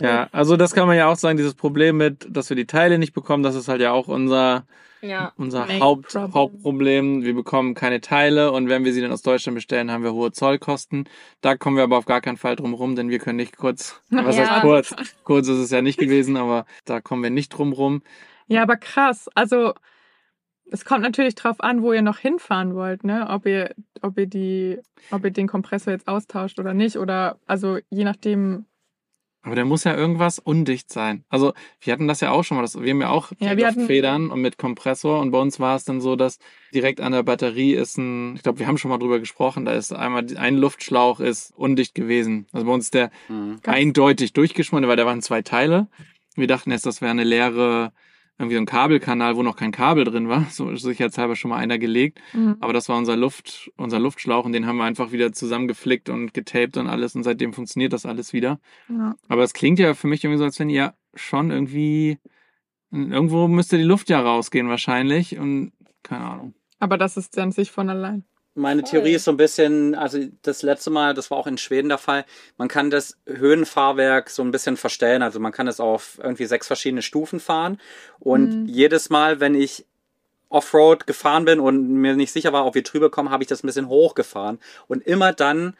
Ja, also das kann man ja auch sagen, dieses Problem mit, dass wir die Teile nicht bekommen, das ist halt ja auch unser, Ja. unser Haupt, problem. Hauptproblem. Wir bekommen keine Teile und wenn wir sie dann aus Deutschland bestellen, haben wir hohe Zollkosten. Da kommen wir aber auf gar keinen Fall drum rum, denn wir können nicht kurz, was Ja. heißt kurz? Kurz ist es ja nicht gewesen, aber da kommen wir nicht drum rum. Ja, aber krass. Also es kommt natürlich drauf an, wo ihr noch hinfahren wollt, ne? Ob ihr, ob ihr die, ob ihr den Kompressor jetzt austauscht oder nicht. Oder also je nachdem. Aber da muss ja irgendwas undicht sein. Also wir hatten das ja auch schon mal. Das, wir haben ja auch Ja, wir hatten- Federn und mit Kompressor und bei uns war es dann so, dass direkt an der Batterie ist ein, ich glaube, wir haben schon mal drüber gesprochen, da ist einmal ein Luftschlauch ist undicht gewesen. Also bei uns ist der Mhm. eindeutig durchgeschwommen, weil da waren zwei Teile. Wir dachten erst, das wäre eine leere, irgendwie so ein Kabelkanal, wo noch kein Kabel drin war. So ist sicherheitshalber schon mal einer gelegt. Mhm. Aber das war unser Luft, unser Luftschlauch und den haben wir einfach wieder zusammengeflickt und getaped und alles und seitdem funktioniert das alles wieder. Ja. Aber es klingt ja für mich irgendwie so, als wenn ihr schon irgendwie irgendwo müsste die Luft ja rausgehen wahrscheinlich und keine Ahnung. Aber das ist dann sich von allein. Meine Voll. Theorie ist so ein bisschen, also das letzte Mal, das war auch in Schweden der Fall, man kann das Höhenfahrwerk so ein bisschen verstellen. Also man kann es auf irgendwie sechs verschiedene Stufen fahren. Und Mhm. jedes Mal, wenn ich Offroad gefahren bin und mir nicht sicher war, ob wir drüber kommen, habe ich das ein bisschen hochgefahren. Und immer dann,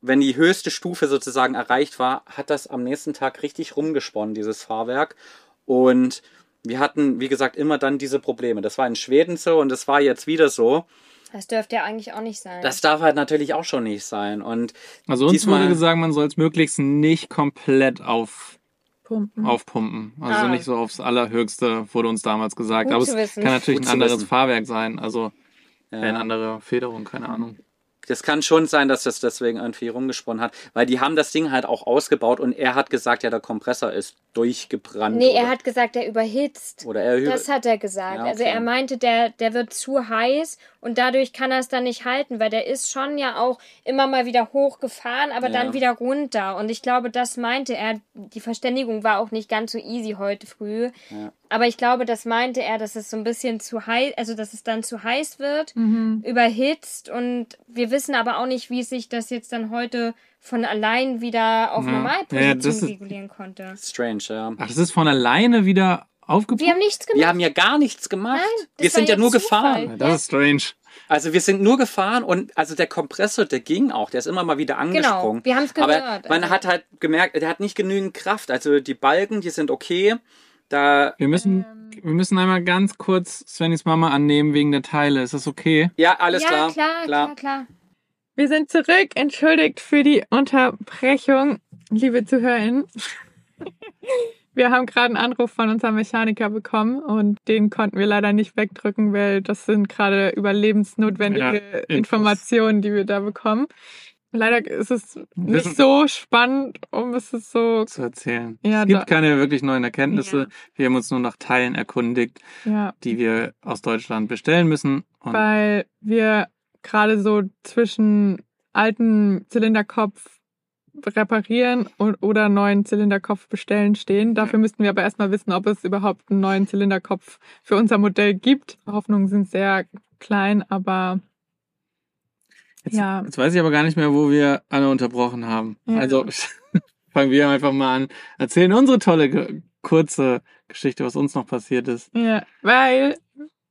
wenn die höchste Stufe sozusagen erreicht war, hat das am nächsten Tag richtig rumgesponnen, dieses Fahrwerk. Und wir hatten, wie gesagt, immer dann diese Probleme. Das war in Schweden so und das war jetzt wieder so. Das dürfte ja eigentlich auch nicht sein. Das darf halt natürlich auch schon nicht sein. Und Also uns Diesmal- wurde gesagt, man soll es möglichst nicht komplett auf, Pumpen. aufpumpen. Also Ah. nicht so aufs Allerhöchste, wurde uns damals gesagt. Gut Aber es wissen. kann natürlich Gut ein anderes wissen. Fahrwerk sein. Also ja, eine andere Federung, keine Ahnung. das kann schon sein, dass das deswegen irgendwie rumgesponnen hat, weil die haben das Ding halt auch ausgebaut und er hat gesagt, ja, der Kompressor ist durchgebrannt. nee, oder, er hat gesagt, er überhitzt. oder er Das hat er gesagt. Ja, Also okay. er meinte, der, der wird zu heiß und dadurch kann er es dann nicht halten, weil der ist schon ja auch immer mal wieder hochgefahren, aber Ja. dann wieder runter. Und ich glaube, das meinte er. Die Verständigung war auch nicht ganz so easy heute früh. Ja. Aber ich glaube, das meinte er, dass es so ein bisschen zu heiß, also dass es dann zu heiß wird, Mhm. überhitzt und wir wissen aber auch nicht, wie sich das jetzt dann heute von allein wieder auf Ja. Normalposition Ja, regulieren konnte. strange, ja. Ach, das ist von alleine wieder aufgepumpt? Wir haben nichts gemacht. Wir haben ja gar nichts gemacht. Nein, das wir sind war ja nur Zufall. gefahren. Das ist strange. Also wir sind nur gefahren und also der Kompressor, der ging auch, der ist immer mal wieder angesprungen. Genau, wir haben's Aber gehört, man also. hat halt gemerkt, der hat nicht genügend Kraft. Also die Balken, die sind okay. Da, Wir müssen, Ähm. wir müssen einmal ganz kurz Svennys Mama annehmen wegen der Teile. Ist das okay? ja, alles ja, klar. klar, klar, klar. Wir sind zurück. Entschuldigt für die Unterbrechung, liebe ZuhörerInnen. Wir haben gerade einen Anruf von unserem Mechaniker bekommen und den konnten wir leider nicht wegdrücken, weil das sind gerade überlebensnotwendige Ja. Informationen, die wir da bekommen. Leider ist es nicht so spannend, um es so, Zu erzählen. Ja, es gibt keine wirklich neuen Erkenntnisse. Ja. Wir haben uns nur nach Teilen erkundigt, ja, die wir aus Deutschland bestellen müssen. Weil wir gerade so zwischen alten Zylinderkopf reparieren oder neuen Zylinderkopf bestellen stehen. Dafür müssten wir aber erstmal wissen, ob es überhaupt einen neuen Zylinderkopf für unser Modell gibt. Hoffnungen sind sehr klein, aber jetzt, ja. jetzt weiß ich aber gar nicht mehr, wo wir alle unterbrochen haben. Ja. Also fangen wir einfach mal an. Erzählen unsere tolle, kurze Geschichte, was uns noch passiert ist. Ja, weil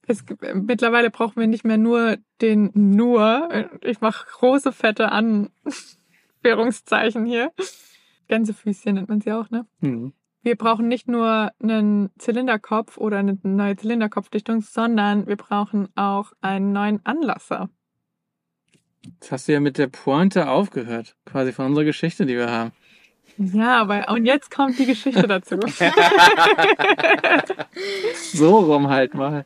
es, gibt- mittlerweile brauchen wir nicht mehr nur den nur. Ich mache große fette Anführungszeichen hier. Gänsefüßchen nennt man sie auch, ne? Hm. Wir brauchen nicht nur einen Zylinderkopf oder eine neue Zylinderkopfdichtung, sondern wir brauchen auch einen neuen Anlasser. Jetzt hast du ja mit der Pointe aufgehört, quasi von unserer Geschichte, die wir haben. Ja, aber und jetzt kommt die Geschichte dazu. So rum halt mal.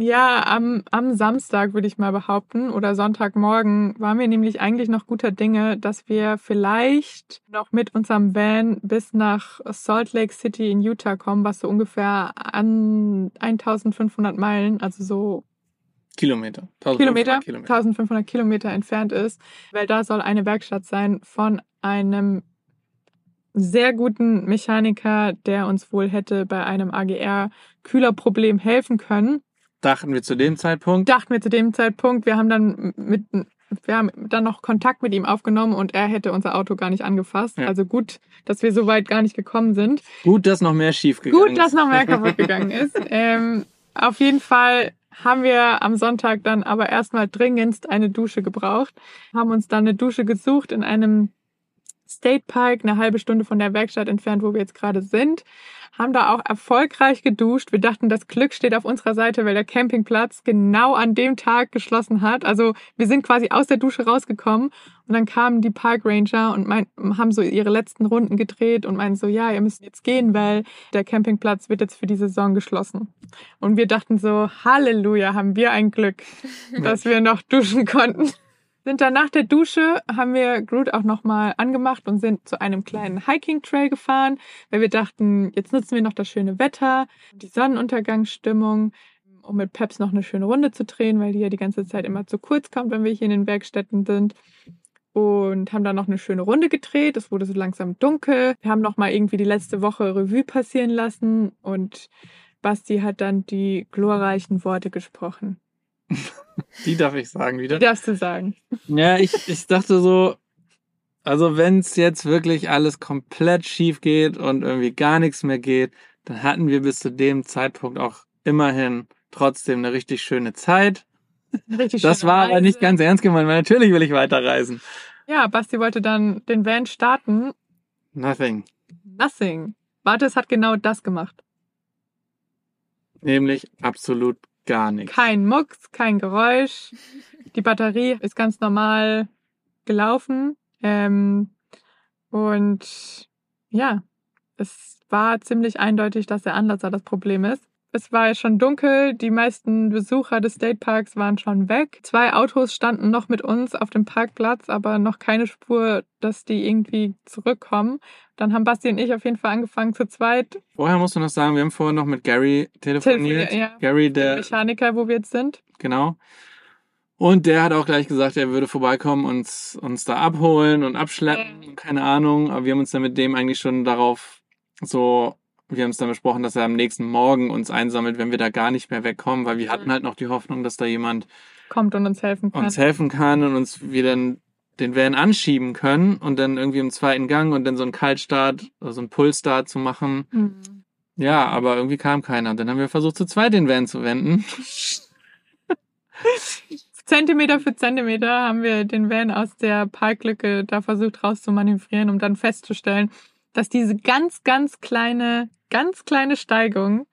Ja, am, am Samstag würde ich mal behaupten oder Sonntagmorgen waren wir nämlich eigentlich noch guter Dinge, dass wir vielleicht noch mit unserem Van bis nach Salt Lake City in Utah kommen, was so ungefähr an 1500 Meilen, also so Kilometer. 1500 Kilometer, Kilometer. 1500 Kilometer entfernt ist, weil da soll eine Werkstatt sein von einem sehr guten Mechaniker, der uns wohl hätte bei einem AGR-Kühlerproblem helfen können. Dachten wir zu dem Zeitpunkt. Dachten wir zu dem Zeitpunkt, wir haben dann mit wir haben dann noch Kontakt mit ihm aufgenommen und er hätte unser Auto gar nicht angefasst. Ja. Also gut, dass wir so weit gar nicht gekommen sind. Gut, dass noch mehr schief gegangen Gut, dass ist. noch mehr kaputt gegangen ist. Ähm, auf jeden Fall haben wir am Sonntag dann aber erstmal dringendst eine Dusche gebraucht, haben uns dann eine Dusche gesucht in einem State Park, eine halbe Stunde von der Werkstatt entfernt, wo wir jetzt gerade sind, haben da auch erfolgreich geduscht. Wir dachten, das Glück steht auf unserer Seite, weil der Campingplatz genau an dem Tag geschlossen hat. Also wir sind quasi aus der Dusche rausgekommen und dann kamen die Park Ranger und mein, haben so ihre letzten Runden gedreht und meinten so, ja, ihr müsst jetzt gehen, weil der Campingplatz wird jetzt für die Saison geschlossen. Und wir dachten so, Halleluja, haben wir ein Glück, dass wir noch duschen konnten. Sind dann nach der Dusche, haben wir Groot auch nochmal angemacht und sind zu einem kleinen Hiking-Trail gefahren, weil wir dachten, jetzt nutzen wir noch das schöne Wetter, die Sonnenuntergangsstimmung, um mit Peps noch eine schöne Runde zu drehen, weil die ja die ganze Zeit immer zu kurz kommt, wenn wir hier in den Werkstätten sind. Und haben dann noch eine schöne Runde gedreht. Es wurde so langsam dunkel. Wir haben noch mal irgendwie die letzte Woche Revue passieren lassen und Basti hat dann die glorreichen Worte gesprochen. Die darf ich sagen wieder. Die darfst du sagen. Ja, ich, ich dachte so, also wenn es jetzt wirklich alles komplett schief geht und irgendwie gar nichts mehr geht, dann hatten wir bis zu dem Zeitpunkt auch immerhin trotzdem eine richtig schöne Zeit. Richtig Das war aber Reise. nicht ganz ernst gemeint, weil natürlich will ich weiterreisen. Ja, Basti wollte dann den Van starten. Nothing. Nothing. Warte, es hat genau das gemacht. Nämlich absolut gar nichts. Kein Mucks, kein Geräusch. Die Batterie ist ganz normal gelaufen. Ähm, und ja, es war ziemlich eindeutig, dass der Anlasser das Problem ist. Es war ja schon dunkel, die meisten Besucher des State Parks waren schon weg. Zwei Autos standen noch mit uns auf dem Parkplatz, aber noch keine Spur, dass die irgendwie zurückkommen. Dann haben Basti und ich auf jeden Fall angefangen zu zweit. Vorher musst du noch sagen, wir haben vorher noch mit Gary telefoniert. Telefoniert, ja. Gary, Der der, Mechaniker, wo wir jetzt sind. genau. Und der hat auch gleich gesagt, er würde vorbeikommen und uns, uns da abholen und abschleppen. Keine Ahnung. Aber wir haben uns dann mit dem eigentlich schon darauf so, wir haben es dann besprochen, dass er am nächsten Morgen uns einsammelt, wenn wir da gar nicht mehr wegkommen, weil wir hatten halt noch die Hoffnung, dass da jemand Kommt und uns helfen kann. uns helfen kann und uns wieder den den Van anschieben können und dann irgendwie im zweiten Gang und dann so einen Kaltstart, also so einen Pullstart zu machen. Mhm. Ja, aber irgendwie kam keiner. Dann haben wir versucht, zu zweit den Van zu wenden. Zentimeter für Zentimeter haben wir den Van aus der Parklücke da versucht rauszumanövrieren, um dann festzustellen, dass diese ganz, ganz kleine, ganz kleine Steigung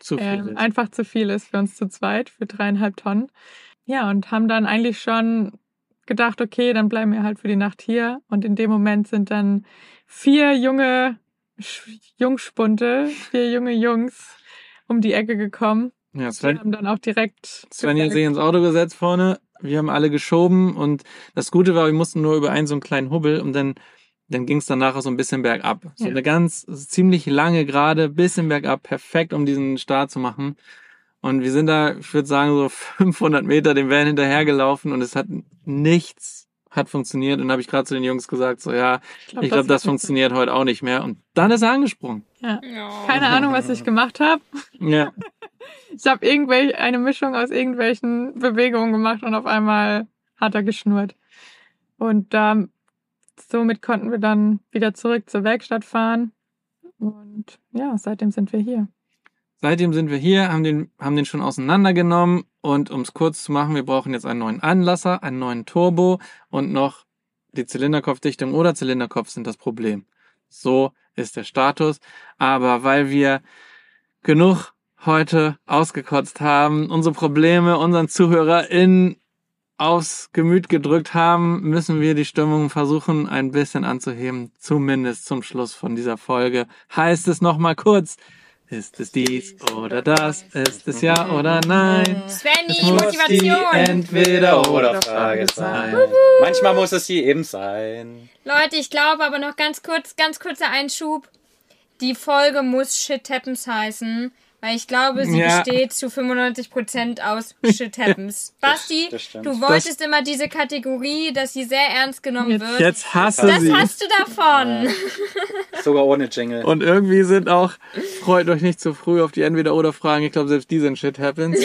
Zu ähm, einfach zu viel ist für uns zu zweit, für dreieinhalb Tonnen. Ja, und haben dann eigentlich schon gedacht, okay, dann bleiben wir halt für die Nacht hier. Und in dem Moment sind dann vier junge Jungspunte, vier junge Jungs um die Ecke gekommen. ja, Sven, haben dann auch direkt Sven hat sich ins Auto gesetzt vorne. Wir haben alle geschoben und das Gute war, wir mussten nur über einen so einen kleinen Hubbel und dann, dann ging es dann nachher so ein bisschen bergab. So Ja. eine ganz ziemlich lange gerade, bisschen bergab, perfekt, um diesen Start zu machen. Und wir sind da, ich würde sagen, so 500 Meter dem Van hinterhergelaufen und es hat nichts hat funktioniert. Und dann habe ich gerade zu den Jungs gesagt, so ja, glaub, ich glaube, das wird funktioniert heute auch nicht mehr. Und dann ist er angesprungen. Ja. Ja. Keine Ahnung, was ich gemacht habe. Ja, Ich habe irgendwelche eine Mischung aus irgendwelchen Bewegungen gemacht und auf einmal hat er geschnurrt. Und da somit konnten wir dann wieder zurück zur Werkstatt fahren. Und ja, seitdem sind wir hier. Seitdem sind wir hier, haben den, haben den schon auseinandergenommen und um es kurz zu machen, wir brauchen jetzt einen neuen Anlasser, einen neuen Turbo und noch die Zylinderkopfdichtung oder Zylinderkopf sind das Problem. So ist der Status. Aber weil wir genug heute ausgekotzt haben, unsere Probleme unseren ZuhörerInnen aufs Gemüt gedrückt haben, müssen wir die Stimmung versuchen ein bisschen anzuheben, zumindest zum Schluss von dieser Folge. Heißt es nochmal kurz, ist es dies oder das? Ist es ja oder nein? Svenny, Es muss die Motivation. Entweder oder Frage sein. Manchmal muss es sie eben sein. Leute, ich glaube aber noch ganz kurz, ganz kurzer Einschub. Die Folge muss Shit Happens heißen, weil ich glaube, sie Ja. besteht zu 95% aus Shit Happens. Basti, das du wolltest immer diese Kategorie, dass sie sehr ernst genommen Jetzt- wird. Jetzt hasse das sie. hast du davon. Sogar ohne Jingle. Und irgendwie sind auch, freut euch nicht zu früh auf die Entweder-Oder-Fragen. Ich glaube, selbst die sind Shit Happens.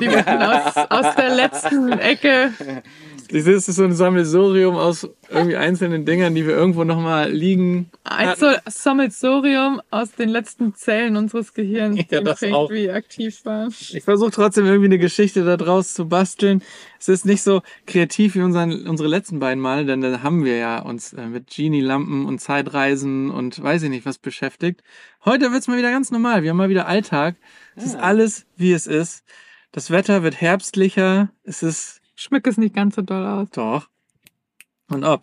Die werden aus, aus der letzten Ecke Das ist so ein Sammelsurium aus irgendwie einzelnen Dingern, die wir irgendwo nochmal liegen. Ein so Sammelsurium aus den letzten Zellen unseres Gehirns, Ja, die das auch. irgendwie aktiv waren. Ich versuche trotzdem irgendwie eine Geschichte da draus zu basteln. Es ist nicht so kreativ wie unseren, unsere letzten beiden Male, denn da haben wir ja uns äh, mit Genie-Lampen und Zeitreisen und weiß ich nicht was beschäftigt. Heute wird's mal wieder ganz normal. Wir haben mal wieder Alltag. Es ist alles, wie es ist. Das Wetter wird herbstlicher. Es ist Schmück es nicht ganz so doll aus. doch. Und ob.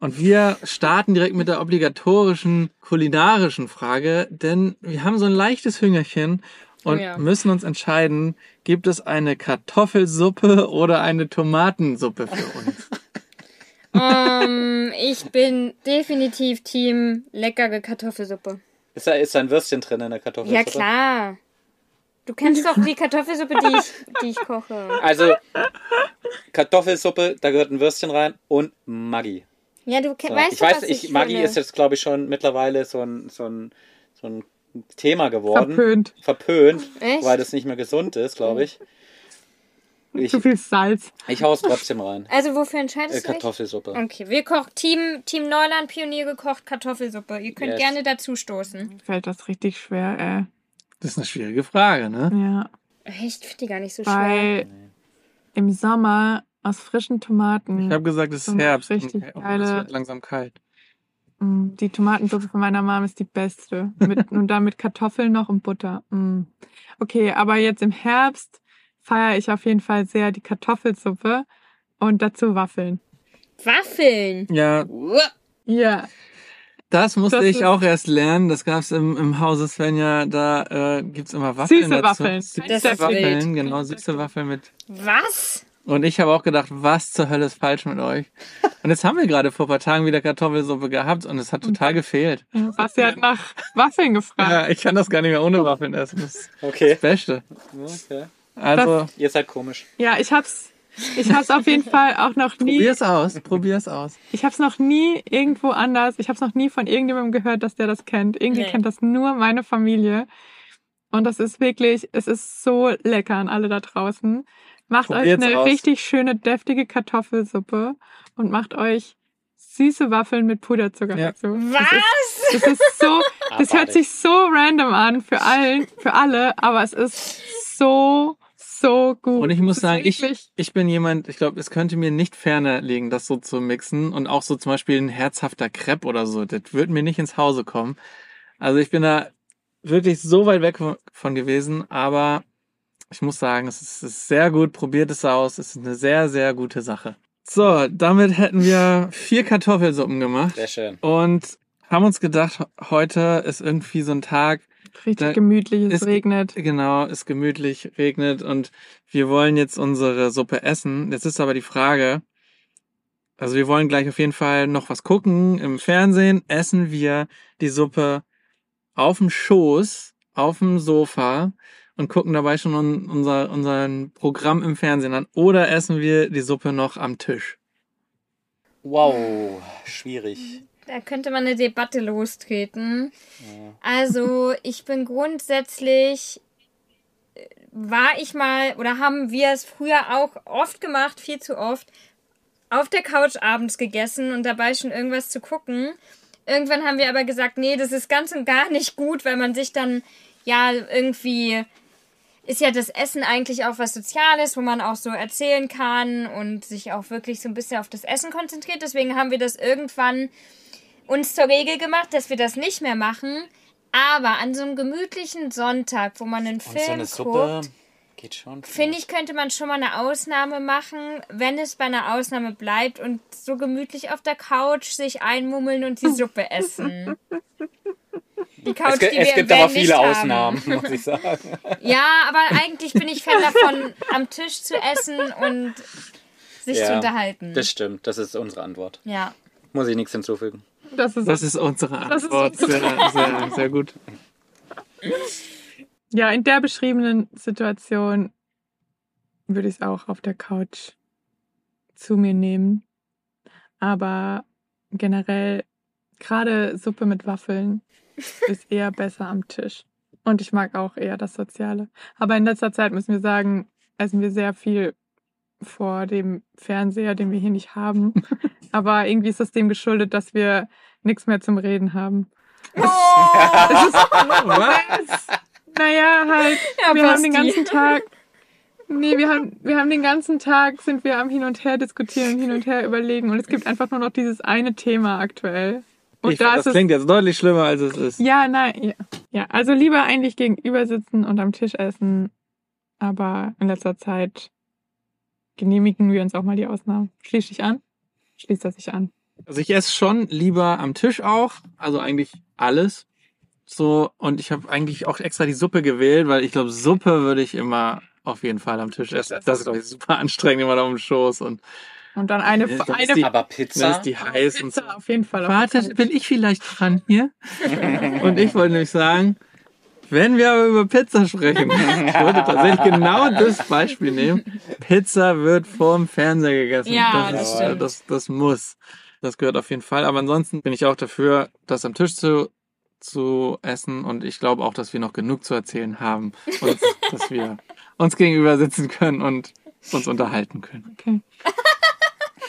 Und wir starten direkt mit der obligatorischen kulinarischen Frage, denn wir haben so ein leichtes Hüngerchen und Oh ja. müssen uns entscheiden, gibt es eine Kartoffelsuppe oder eine Tomatensuppe für uns? Ähm, ich bin definitiv Team leckere Kartoffelsuppe. Ist da, ist da ein Würstchen drin in der Kartoffelsuppe? Ja, klar. Du kennst doch die Kartoffelsuppe, die ich, die ich koche. Also, Kartoffelsuppe, da gehört ein Würstchen rein und Maggi. Ja, du So. weißt ich doch, weiß, was ich, ich Maggi ist jetzt, glaube ich, schon mittlerweile so ein, so ein, so ein Thema geworden. Verpönt. Verpönt, Echt? weil das nicht mehr gesund ist, glaube ich. Ich, Zu viel Salz. ich hau's trotzdem rein. Also wofür Äh, entscheidest du dich? Kartoffelsuppe. Okay, wir kochen Team, Team Neuland Pioniere kocht Kartoffelsuppe. Ihr könnt Yes. gerne dazu stoßen. Fällt das richtig schwer, Das ist eine schwierige Frage, ne? Ja. Echt, ich finde die gar nicht so schwer. Weil im Sommer aus frischen Tomaten. Ich habe gesagt, es ist Herbst richtig und, und es geile- wird langsam kalt. Mm, Die Tomatensuppe von meiner Mom ist die beste. Mit, und dann mit Kartoffeln noch und Butter. Mm. Okay, aber jetzt im Herbst feiere ich auf jeden Fall sehr die Kartoffelsuppe und dazu Waffeln. Waffeln. Ja, Ja. Das musste Das ich auch erst lernen. Das gab's im, im Hause Svenja. Da äh, gibt's immer Waffeln Süße dazu. Waffeln. Süße Das ist Waffeln, genau, süße Waffeln mit Was? Und ich habe auch gedacht, was zur Hölle ist falsch mit euch? Und jetzt haben wir gerade vor ein paar Tagen wieder Kartoffelsuppe gehabt und es hat total gefehlt. Basti hat nach Waffeln gefragt. Ja, ich kann das gar nicht mehr ohne Waffeln essen. Das ist Okay. das Beste. okay. Also, Ihr seid komisch. Ja, ich hab's, ich hab's auf jeden Fall auch noch nie, probier's aus. Probier's aus. ich hab's noch nie irgendwo anders, ich hab's noch nie von irgendjemandem gehört, dass der das kennt. Irgendwie Nee. kennt das nur meine Familie. Und das ist wirklich, es ist so lecker an alle da draußen. Macht euch Probiert's eine aus. richtig schöne, deftige Kartoffelsuppe und macht euch süße Waffeln mit Puderzucker Ja. dazu. Was? Das ist so, das hört sich so random an für allen, für alle, aber es ist so, so gut. Und ich muss sagen, ich, ich bin jemand, ich glaube, es könnte mir nicht ferner liegen, das so zu mixen. Und auch so zum Beispiel ein herzhafter Crepe oder so. Das würde mir nicht ins Hause kommen. Also ich bin da wirklich so weit weg von- von gewesen, aber ich muss sagen, es ist, es ist sehr gut. Probiert es aus. Es ist eine sehr, sehr gute Sache. So, damit hätten wir vier Kartoffelsuppen gemacht Sehr schön. und haben uns gedacht, heute ist irgendwie so ein Tag, richtig da- gemütlich, es es- regnet. Genau, ist gemütlich, regnet und wir wollen jetzt unsere Suppe essen. Jetzt ist aber die Frage, also wir wollen gleich auf jeden Fall noch was gucken im Fernsehen. Essen wir die Suppe auf dem Schoß, auf dem Sofa und gucken dabei schon un unser, unser Programm im Fernsehen an oder essen wir die Suppe noch am Tisch? Wow, schwierig. Da könnte man eine Debatte lostreten. Also, ich bin grundsätzlich, äh, war ich mal, oder haben wir es früher auch oft gemacht, viel zu oft, auf der Couch abends gegessen und dabei schon irgendwas zu gucken. Irgendwann haben wir aber gesagt, nee, das ist ganz und gar nicht gut, weil man sich dann ja irgendwie ist ja das Essen eigentlich auch was Soziales, wo man auch so erzählen kann und sich auch wirklich so ein bisschen auf das Essen konzentriert. Deswegen haben wir das irgendwann uns zur Regel gemacht, dass wir das nicht mehr machen. Aber an so einem gemütlichen Sonntag, wo man einen Und so Film eine Suppe guckt, geht schon. finde ich, könnte man schon mal eine Ausnahme machen, wenn es bei einer Ausnahme bleibt und so gemütlich auf der Couch sich einmummeln und die Suppe essen. Die Couch, Es, gibt- die es wir gibt im aber viele haben. Ausnahmen, muss ich sagen. Ja, aber eigentlich bin ich Fan davon, am Tisch zu essen und sich zu unterhalten. Das stimmt, das ist unsere Antwort. ja. Muss ich nichts hinzufügen. Das ist, Das ist unsere Das ist Antwort. Sehr, sehr, sehr gut. ja, in der beschriebenen Situation würde ich es auch auf der Couch zu mir nehmen. Aber generell, gerade Suppe mit Waffeln ist eher besser am Tisch. Und ich mag auch eher das Soziale. Aber in letzter Zeit müssen wir sagen, essen wir sehr viel vor dem Fernseher, den wir hier nicht haben. Aber irgendwie ist das dem geschuldet, dass wir nichts mehr zum Reden haben. Was? Naja, halt, Ja, wir haben den ganzen Tag. Nee, wir haben, wir haben den ganzen Tag sind wir am Hin und Her diskutieren und hin und her überlegen und es gibt einfach nur noch dieses eine Thema aktuell. Und Ich, da das ist es. klingt jetzt deutlich schlimmer, als es ist. Ja, nein, ja. ja. Also lieber eigentlich gegenüber sitzen und am Tisch essen, aber in letzter Zeit genehmigen wir uns auch mal die Ausnahmen. Schließ dich an? Schließt er sich an. Also ich esse schon lieber am Tisch auch, also eigentlich alles. So, und ich habe eigentlich auch extra die Suppe gewählt, weil ich glaube, Suppe würde ich immer auf jeden Fall am Tisch essen. Das ist, glaube ich, super anstrengend, immer da um den Schoß und Und dann eine, das ist eine die- Aber dann Pizza? ist die heiß und so. Pizza auf jeden Fall. auf Warte, bin ich vielleicht dran hier? Und ich wollte nämlich sagen, wenn wir aber über Pizza sprechen, ich wollte tatsächlich genau das Beispiel nehmen. Pizza wird vorm Fernseher gegessen. Ja, das, das ist, stimmt. das, das muss. Das gehört auf jeden Fall. Aber ansonsten bin ich auch dafür, das am Tisch zu, zu essen. Und ich glaube auch, dass wir noch genug zu erzählen haben. Und dass wir uns gegenüber sitzen können und uns unterhalten können. Okay.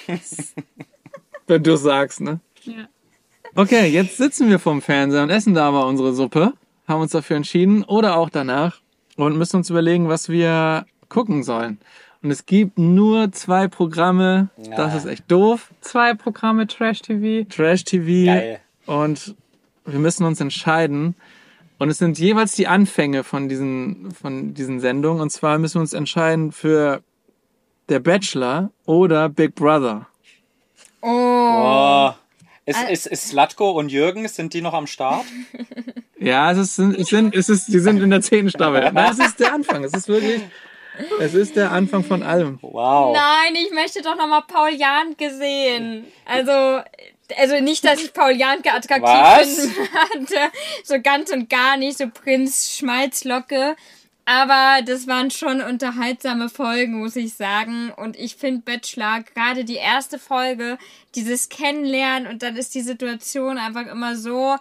Wenn du sagst, ne? Ja. Okay, jetzt sitzen wir vorm Fernseher und essen da aber unsere Suppe, haben uns dafür entschieden oder auch danach und müssen uns überlegen, was wir gucken sollen. Und es gibt nur zwei Programme, das Ja. ist echt doof. Zwei Programme Trash TV. Trash TV Geil. und wir müssen uns entscheiden. Und es sind jeweils die Anfänge von diesen, von diesen Sendungen. Und zwar müssen wir uns entscheiden für Der Bachelor oder Big Brother. Oh. Oh. Ist, ist, ist Slatko und Jürgen, sind die noch am Start? Ja, es ist, es sind, es ist, die sind in der zehnten Staffel. Nein, es ist der Anfang. Es ist wirklich, es ist der Anfang von allem. Wow. Nein, ich möchte doch nochmal Paul Janke sehen. Also, also nicht, dass ich Paul Janke attraktiv Was? finden hatte. So ganz und gar nicht, so Prinz Schmalzlocke. Aber das waren schon unterhaltsame Folgen, muss ich sagen. Und ich finde Bachelor, gerade die erste Folge, dieses Kennenlernen und dann ist die Situation einfach immer so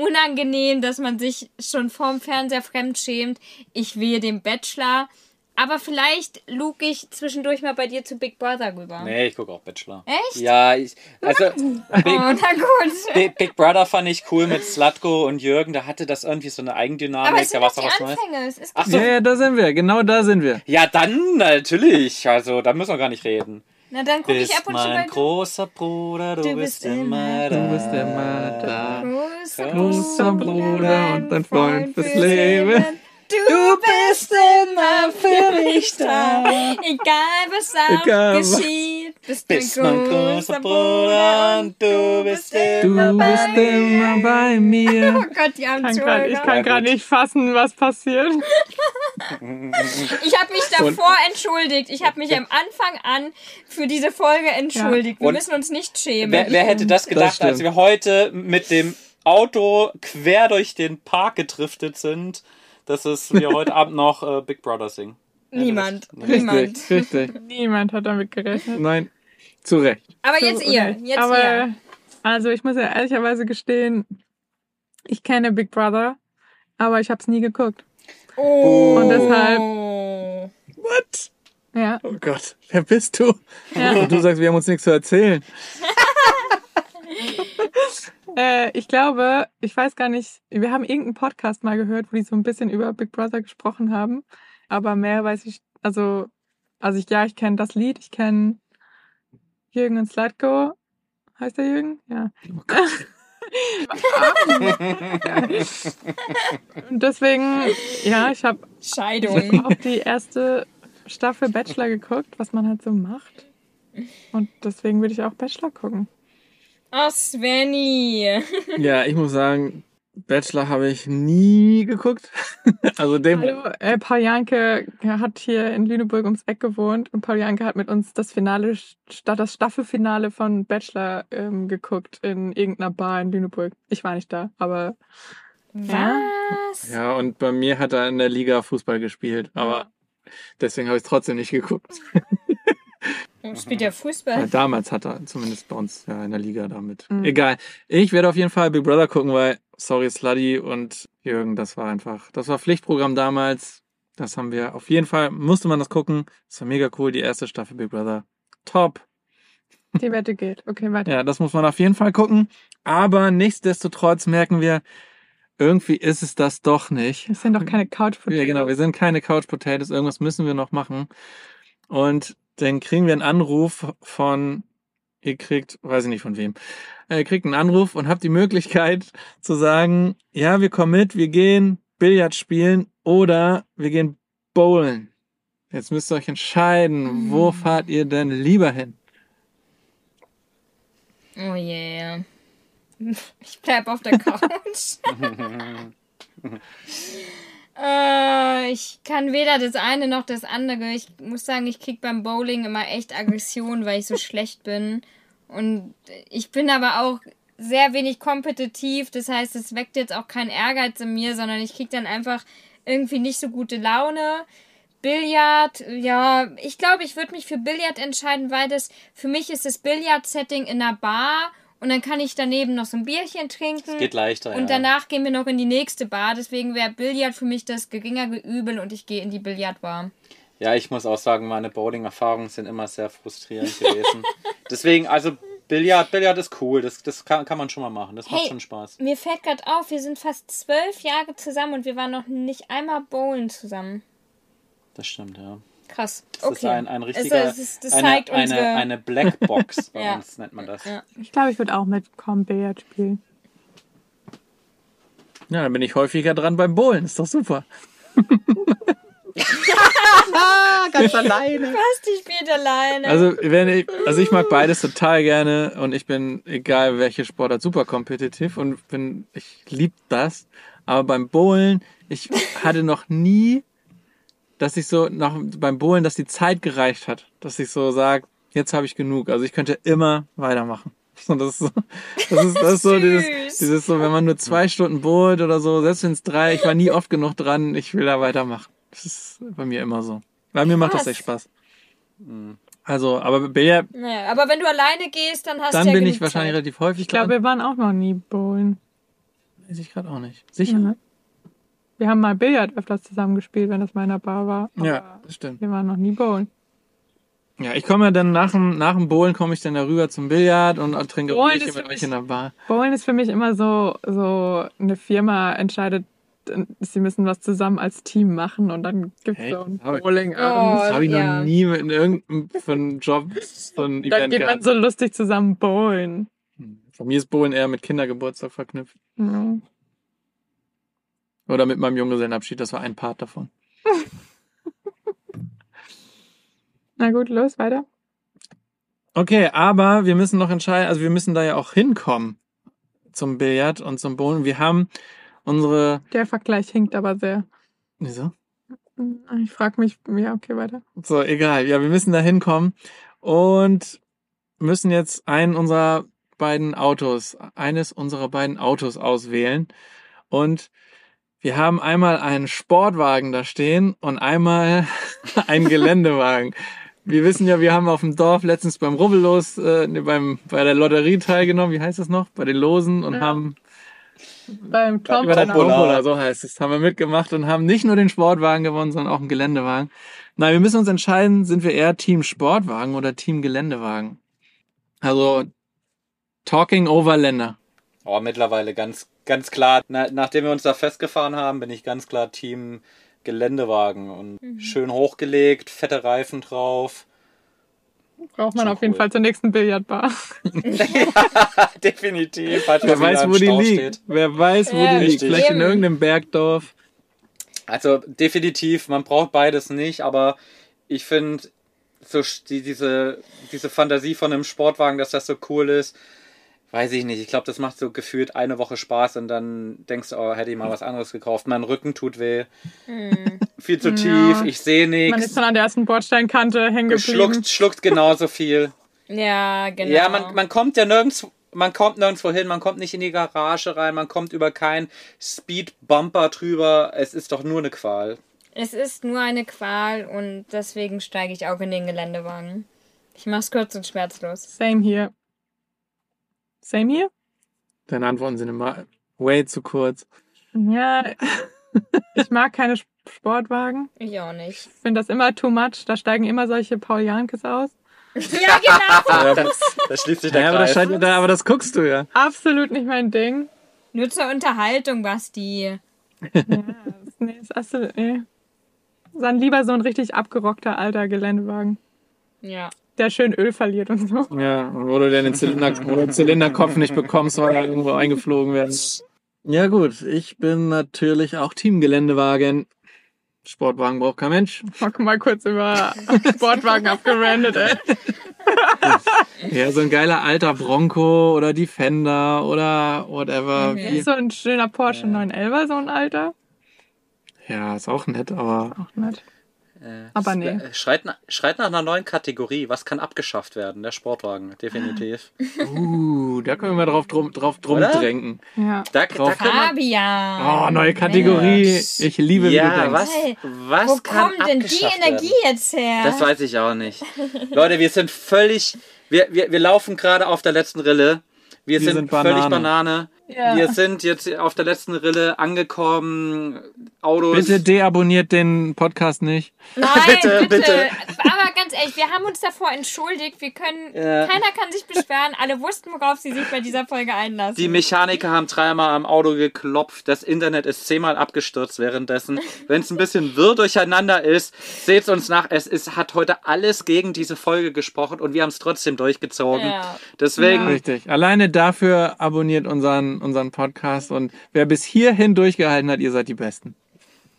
unangenehm, dass man sich schon vorm Fernseher fremdschämt. Ich wehe dem Bachelor. Aber vielleicht luke ich zwischendurch mal bei dir zu Big Brother rüber. Nee, ich gucke auch Bachelor. Echt? Ja, ich, also Oh, Big, na gut. Big, Big Brother fand ich cool mit Slatko und Jürgen. Da hatte das irgendwie so eine Eigendynamik. Aber es da sind war doch doch die. Anfänge. Es ist Ach so. Ja, ja, da sind wir. Genau da sind wir. Ja, dann natürlich. Also, da müssen wir gar nicht reden. Na, dann gucke ich ab und zu mein mal. großer Bruder, du, Du bist immer da. Du bist immer da. Großer, Bruder und dein Freund fürs Leben. Du bist immer für mich da. Egal was auch Egal was. geschieht, bist, Bist mein großer Bruder und du bist Du immer bei bist immer bei Oh mir. Gott, die grad, ich kann Ja, gerade nicht fassen, was passiert. Ich habe mich davor entschuldigt. Ich habe mich am Anfang an für diese Folge entschuldigt. Wir Und müssen uns nicht schämen. Wer, wer hätte das gedacht, stimmt. als wir heute mit dem Auto quer durch den Park gedriftet sind, dass es wir heute Abend noch äh, Big Brother singen? Niemand. Niemand. Richtig, richtig. Niemand hat damit gerechnet. Nein, zu Recht. Aber So, jetzt ihr. Jetzt Aber, ihr. also ich muss ja ehrlicherweise gestehen, ich kenne Big Brother, aber ich habe es nie geguckt. Oh. Und deshalb- What? Ja, Oh Gott, wer bist du? ja. Und du sagst, wir haben uns nichts zu erzählen. Äh, ich glaube, ich weiß gar nicht, wir haben irgendeinen Podcast mal gehört, wo die so ein bisschen über Big Brother gesprochen haben. Aber mehr weiß ich, also, also ich, ja, ich kenne das Lied, ich kenne Jürgen und Slatko. Heißt der Jürgen? Ja. und deswegen, ja, ich habe Scheidung. auch die erste Staffel Bachelor geguckt, was man halt so macht. Und deswegen würde ich auch Bachelor gucken. Oh, Svenny. Ja, ich muss sagen, Bachelor habe ich nie geguckt. Also dem. Hallo, äh, Paul Janke hat hier in Lüneburg ums Eck gewohnt und Paul Janke hat mit uns das Finale, statt das Staffelfinale von Bachelor ähm, geguckt in irgendeiner Bar in Lüneburg. Ich war nicht da, aber Was? Ja, und bei mir hat er in der Liga Fußball gespielt, aber deswegen habe ich es trotzdem nicht geguckt. Spielt der Ja, Fußball? damals hat er zumindest bei uns ja in der Liga damit. Mhm. Egal. Ich werde auf jeden Fall Big Brother gucken, weil, sorry, Sluddy und Jürgen, das war einfach, das war Pflichtprogramm damals. Das haben wir auf jeden Fall, musste man das gucken. Das war mega cool, die erste Staffel Big Brother. Top. Die Wette geht. Okay, weiter. Ja, das muss man auf jeden Fall gucken. Aber nichtsdestotrotz merken wir, irgendwie ist es das doch nicht. Das sind doch keine couch Ja, genau, wir sind keine Couch Potatoes. Irgendwas müssen wir noch machen. Und dann kriegen wir einen Anruf von, ihr kriegt, weiß ich nicht von wem, Äh, ihr kriegt einen Anruf und habt die Möglichkeit zu sagen, ja, wir kommen mit, wir gehen Billard spielen oder wir gehen bowlen. Jetzt müsst ihr euch entscheiden, wo fahrt ihr denn lieber hin? Oh yeah. Ich bleib auf der Couch. äh, ich kann weder das eine noch das andere. Ich muss sagen, ich krieg beim Bowling immer echt Aggression, weil ich so schlecht bin. Und ich bin aber auch sehr wenig kompetitiv. Das heißt, es weckt jetzt auch keinen Ehrgeiz in mir, sondern ich krieg dann einfach irgendwie nicht so gute Laune. Billard, ja, ich glaube, ich würde mich für Billard entscheiden, weil das für mich ist das Billard-Setting in einer Bar und dann kann ich daneben noch so ein Bierchen trinken. Geht leichter, Und ja. danach gehen wir noch in die nächste Bar. Deswegen wäre Billard für mich das geringere Übel und ich gehe in die Billardbar. Ja, ich muss auch sagen, meine Bowling-Erfahrungen sind immer sehr frustrierend gewesen. Deswegen, also Billard, Billard ist cool. Das, das kann, kann man schon mal machen. Das macht Hey. schon Spaß. Mir fällt gerade auf, wir sind fast zwölf Jahre zusammen und wir waren noch nicht einmal bowlen zusammen. Das stimmt, ja. Krass. Das okay. ist ein, ein Es- richtiger. es ist- das eine, zeigt eine, unsere. eine Blackbox, bei Ja. uns nennt man das. Ja. Ich glaube, ich würde auch mitkommen, Billard spielen. Ja, dann bin ich häufiger dran beim Bowlen. Ist doch super. Ganz alleine. Was, die spielt alleine. Also, wenn ich, also ich mag beides total gerne und ich bin, egal welche Sportart, super kompetitiv und bin, ich lieb das. Aber beim Bowlen, ich hatte noch nie, dass ich so, noch beim Bowlen, dass die Zeit gereicht hat. Dass ich so sage, jetzt habe ich genug. Also ich könnte immer weitermachen. Und das ist so, das ist, das ist so dieses, dieses so, wenn man nur zwei Stunden bowlt oder so, selbst wenn es drei, ich war nie oft genug dran, ich will da weitermachen. Das ist bei mir immer so. Bei mir macht das echt Spaß. Also, aber Billard, naja, aber wenn du alleine gehst, dann hast dann du ja bin ich wahrscheinlich Zeit. relativ häufig Ich glaube, wir waren auch noch nie bowlen. Weiß ich gerade auch nicht. Sicher? Mhm. Wir haben mal Billard öfters zusammen gespielt, wenn das mal in der Bar war. aber Ja, das stimmt. Wir waren noch nie bowlen. Ja, ich komme ja dann nach dem, nach dem Bowlen komme ich dann da rüber zum Billard und trinke Bowlen mit für euch mich- in der Bar. Bowlen ist für mich immer so, so eine Firma entscheidet, sie müssen was zusammen als Team machen und dann gibt's Hey, so ein hab ich- Bowling. Oh, Das habe ich ja. noch nie mit in irgendeinem Job so ein dann Event geht man so lustig zusammen bowlen. Von mir ist Bowlen eher mit Kindergeburtstag verknüpft. Ja. Oder mit meinem Junggesellenabschied, das war ein Part davon. Na gut, los, weiter. Okay, aber wir müssen noch entscheiden, also wir müssen da ja auch hinkommen zum Billard und zum Bowlen. Wir haben unsere, Der Vergleich hinkt aber sehr. wieso? Ich frage mich, ja, okay, weiter. So, egal. Ja, wir müssen da hinkommen und müssen jetzt einen unserer beiden Autos, eines unserer beiden Autos auswählen. Und wir haben einmal einen Sportwagen da stehen und einmal einen Geländewagen. Wir wissen ja, wir haben auf dem Dorf letztens beim Rubbellos, äh, nee, beim, bei der Lotterie teilgenommen, wie heißt das noch? Bei den Losen und Ja. haben Beim Tom über der Tombola. Tombola, so heißt es, haben wir mitgemacht und haben nicht nur den Sportwagen gewonnen, sondern auch einen Geländewagen. Nein, wir müssen uns entscheiden, sind wir eher Team Sportwagen oder Team Geländewagen? Also, talking over Länder. Oh, mittlerweile ganz, ganz klar. Na, nachdem wir uns da festgefahren haben, bin ich ganz klar Team Geländewagen und Mhm. schön hochgelegt, fette Reifen drauf. braucht man Schon auf jeden cool. Fall zur nächsten Billardbar. Definitiv. falls Wer weiß, wo die liegt. steht. Wer weiß, wo Ja, die liegt. Vielleicht in irgendeinem Bergdorf. Also definitiv, man braucht beides nicht, aber ich finde so die, diese, diese Fantasie von einem Sportwagen, dass das so cool ist, weiß ich nicht. Ich glaube, das macht so gefühlt eine Woche Spaß und dann denkst du, oh, hätte ich mal was anderes gekauft. Mein Rücken tut weh. Viel zu Ja. tief, ich sehe Man ist nichts. dann an der ersten Bordsteinkante hängen geblieben. Schluckt, schluckt genauso viel. Ja, genau. Ja, man, man kommt ja nirgends, man kommt nirgendwo hin, man kommt nicht in die Garage rein, man kommt über keinen Speed-Bumper drüber. Es ist doch nur eine Qual. es ist nur eine Qual und deswegen steige ich auch in den Geländewagen. Ich mach's kurz und schmerzlos. Same hier. Same hier? Deine Antworten sind immer way zu kurz. Ja, Ich mag keine Sp- Sportwagen. Ich auch nicht. Ich finde das immer too much. Da steigen immer solche Paul Jankes aus. Ja, genau. Ja, das, da schließt sich der Ja, aber das, Kreis. scheint, da, aber das guckst du ja. Absolut nicht mein Ding. Nur zur Unterhaltung, Basti. Ja, das, nee, ist absolut, nee. Dann lieber so ein richtig abgerockter alter Geländewagen, Ja. Der schön Öl verliert und so. Ja, wo du den Zylinder, wo du den Zylinderkopf nicht bekommst, weil er irgendwo eingeflogen werden muss. Ja gut, ich bin natürlich auch Teamgeländewagen. Sportwagen braucht kein Mensch. Mal, mal kurz über Sportwagen abgerandet, ey. Ja, so ein geiler alter Bronco oder Defender oder whatever. Okay. Wie- Ist so ein schöner Porsche 911, so ein alter. Ja, ist auch nett, aber Auch nett. Äh, Aber nee. äh, Schreit, schreit nach einer neuen Kategorie. Was kann abgeschafft werden? Der Sportwagen, definitiv. uh, da können wir drauf drum, drauf drum Oder? drängen. Ja. Da, da Drauf. kann man, Fabian. Oh, neue Kategorie. Mensch. Ich liebe, wie ja, denkst. was, was Wo kann kommt denn die Energie werden? jetzt her? Das weiß ich auch nicht. Leute, wir sind völlig, wir, wir, wir laufen gerade auf der letzten Rille. Wir, Wir sind, sind völlig Banane. Ja. Wir sind jetzt auf der letzten Rille angekommen. Autos. Bitte deabonniert den Podcast nicht. Nein, Bitte, bitte, bitte. Aber ganz ehrlich, wir haben uns davor entschuldigt. Wir können, Ja. keiner kann sich beschweren. Alle wussten, worauf sie sich bei dieser Folge einlassen. Die Mechaniker haben dreimal am Auto geklopft. Das Internet ist zehnmal abgestürzt währenddessen. Wenn es ein bisschen wirr durcheinander ist, seht uns nach. Es ist, hat heute alles gegen diese Folge gesprochen und wir haben es trotzdem durchgezogen. Ja. Deswegen, Richtig. Alleine dafür abonniert unseren, unseren Podcast und wer bis hierhin durchgehalten hat, ihr seid die Besten.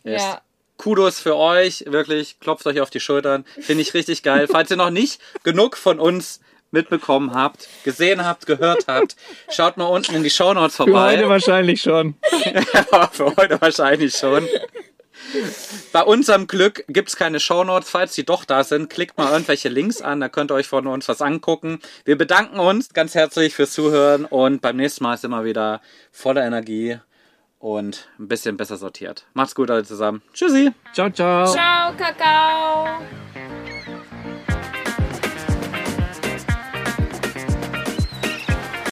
yes. Ja. Kudos für euch. Wirklich, klopft euch auf die Schultern. Finde ich richtig geil. Falls ihr noch nicht genug von uns mitbekommen habt, gesehen habt, gehört habt, schaut mal unten in die Shownotes Für heute vorbei. wahrscheinlich schon. Aber für heute wahrscheinlich schon. Bei unserem Glück gibt's keine Shownotes. Falls die doch da sind, klickt mal irgendwelche Links an, da könnt ihr euch von uns was angucken. Wir bedanken uns ganz herzlich fürs Zuhören und beim nächsten Mal sind wir wieder voller Energie und ein bisschen besser sortiert. Macht's gut alle zusammen. Tschüssi. Ciao, ciao. Ciao, Kakao.